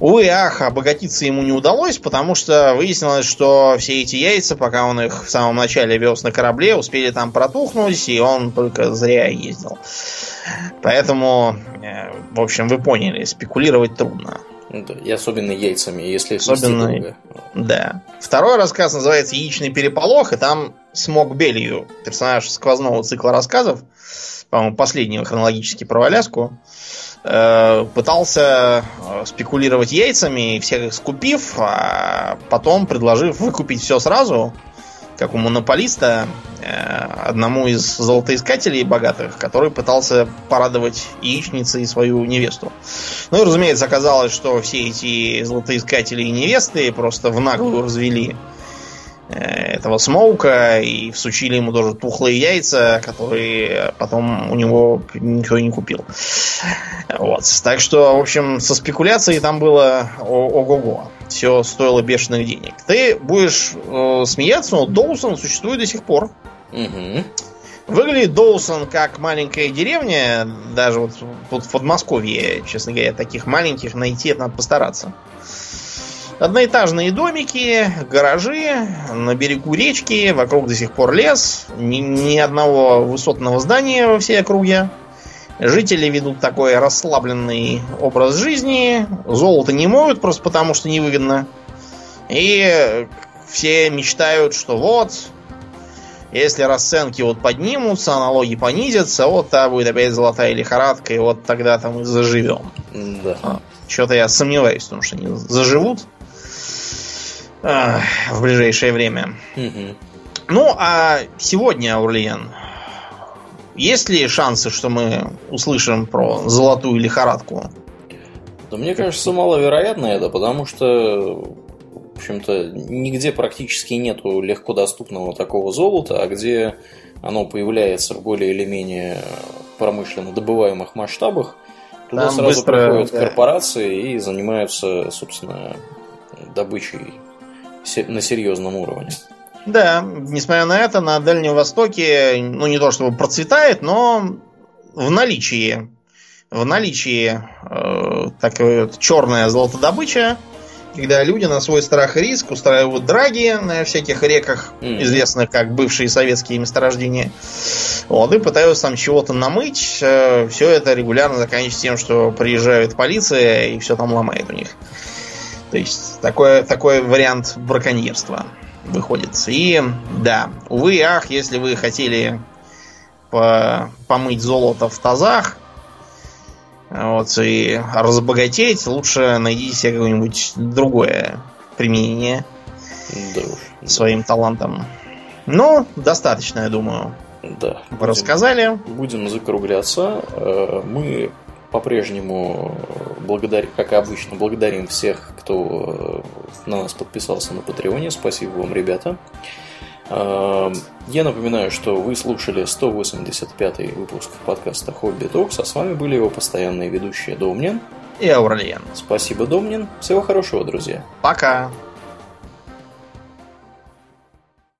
Увы, ах, обогатиться ему не удалось, потому что выяснилось, что все эти яйца, пока он их в самом начале вез на корабле, успели там протухнуть, и он только зря ездил. Поэтому, э, в общем, вы поняли, спекулировать трудно. Ну и особенно яйцами, если особенно, Да. Второй рассказ называется «Яичный переполох», и там Смог Белью, персонаж сквозного цикла рассказов, по-моему, последнего хронологически про Аляску, пытался э, спекулировать яйцами, всех их скупив, а потом предложив выкупить все сразу, как у монополиста, э, одному из золотоискателей богатых, который пытался порадовать яичницей свою невесту. Ну и, разумеется, оказалось, что все эти золотоискатели и невесты просто в наглую развели Э, этого Смоука и всучили ему тоже тухлые яйца, которые потом у него никто не купил. Вот. Так что, в общем, со спекуляцией там было ого-го. Все стоило бешеных денег. Ты будешь э, смеяться, но Доусон существует до сих пор. Угу. Выглядит Доусон как маленькая деревня, даже вот тут в Подмосковье, честно говоря, таких маленьких найти это надо постараться. Одноэтажные домики, гаражи на берегу речки, вокруг до сих пор лес, ни, ни одного высотного здания во всей округе. Жители ведут такой расслабленный образ жизни, золото не моют просто потому, что невыгодно. И все мечтают, что вот, если расценки вот поднимутся, налоги понизятся, вот та будет опять золотая лихорадка, и вот тогда-то мы заживем. Да. А, Что-то я сомневаюсь, потому что они заживут в ближайшее время. Угу. Ну, а сегодня, Аурлиен, есть ли шансы, что мы услышим про золотую лихорадку? Да мне кажется, маловероятно это, потому что, в общем-то, нигде практически нету легко доступного такого золота, а где оно появляется в более или менее промышленно добываемых масштабах, Туда Там сразу быстро, приходят да. корпорации и занимаются, собственно, добычей на серьезном уровне. Да, несмотря на это, на Дальнем Востоке, ну не то чтобы процветает, но в наличии, в наличии э, такая вот черная золотодобыча, когда люди на свой страх и риск устраивают драги на всяких реках, mm. известных как бывшие советские месторождения, вот, и пытаются там чего-то намыть. Э, все это регулярно заканчивается тем, что приезжает полиция и все там ломает у них. То есть такой, такой вариант браконьерства выходит. И да, увы ах, если вы хотели по помыть золото в тазах, вот, и разбогатеть, лучше найдите себе какое-нибудь другое применение да уж, своим талантам. Ну, достаточно, я думаю. Да. Вы будем, рассказали. Будем закругляться. Э, мы по-прежнему, благодарим, как обычно, благодарим всех, кто э, на нас подписался на Патреоне. Спасибо вам, ребята. Э, я напоминаю, что вы слушали 185 выпуск подкаста Хобби Токс, а с вами были его постоянные ведущие Домнин и Аурлиен. Спасибо, Домнин. Всего хорошего, друзья. Пока.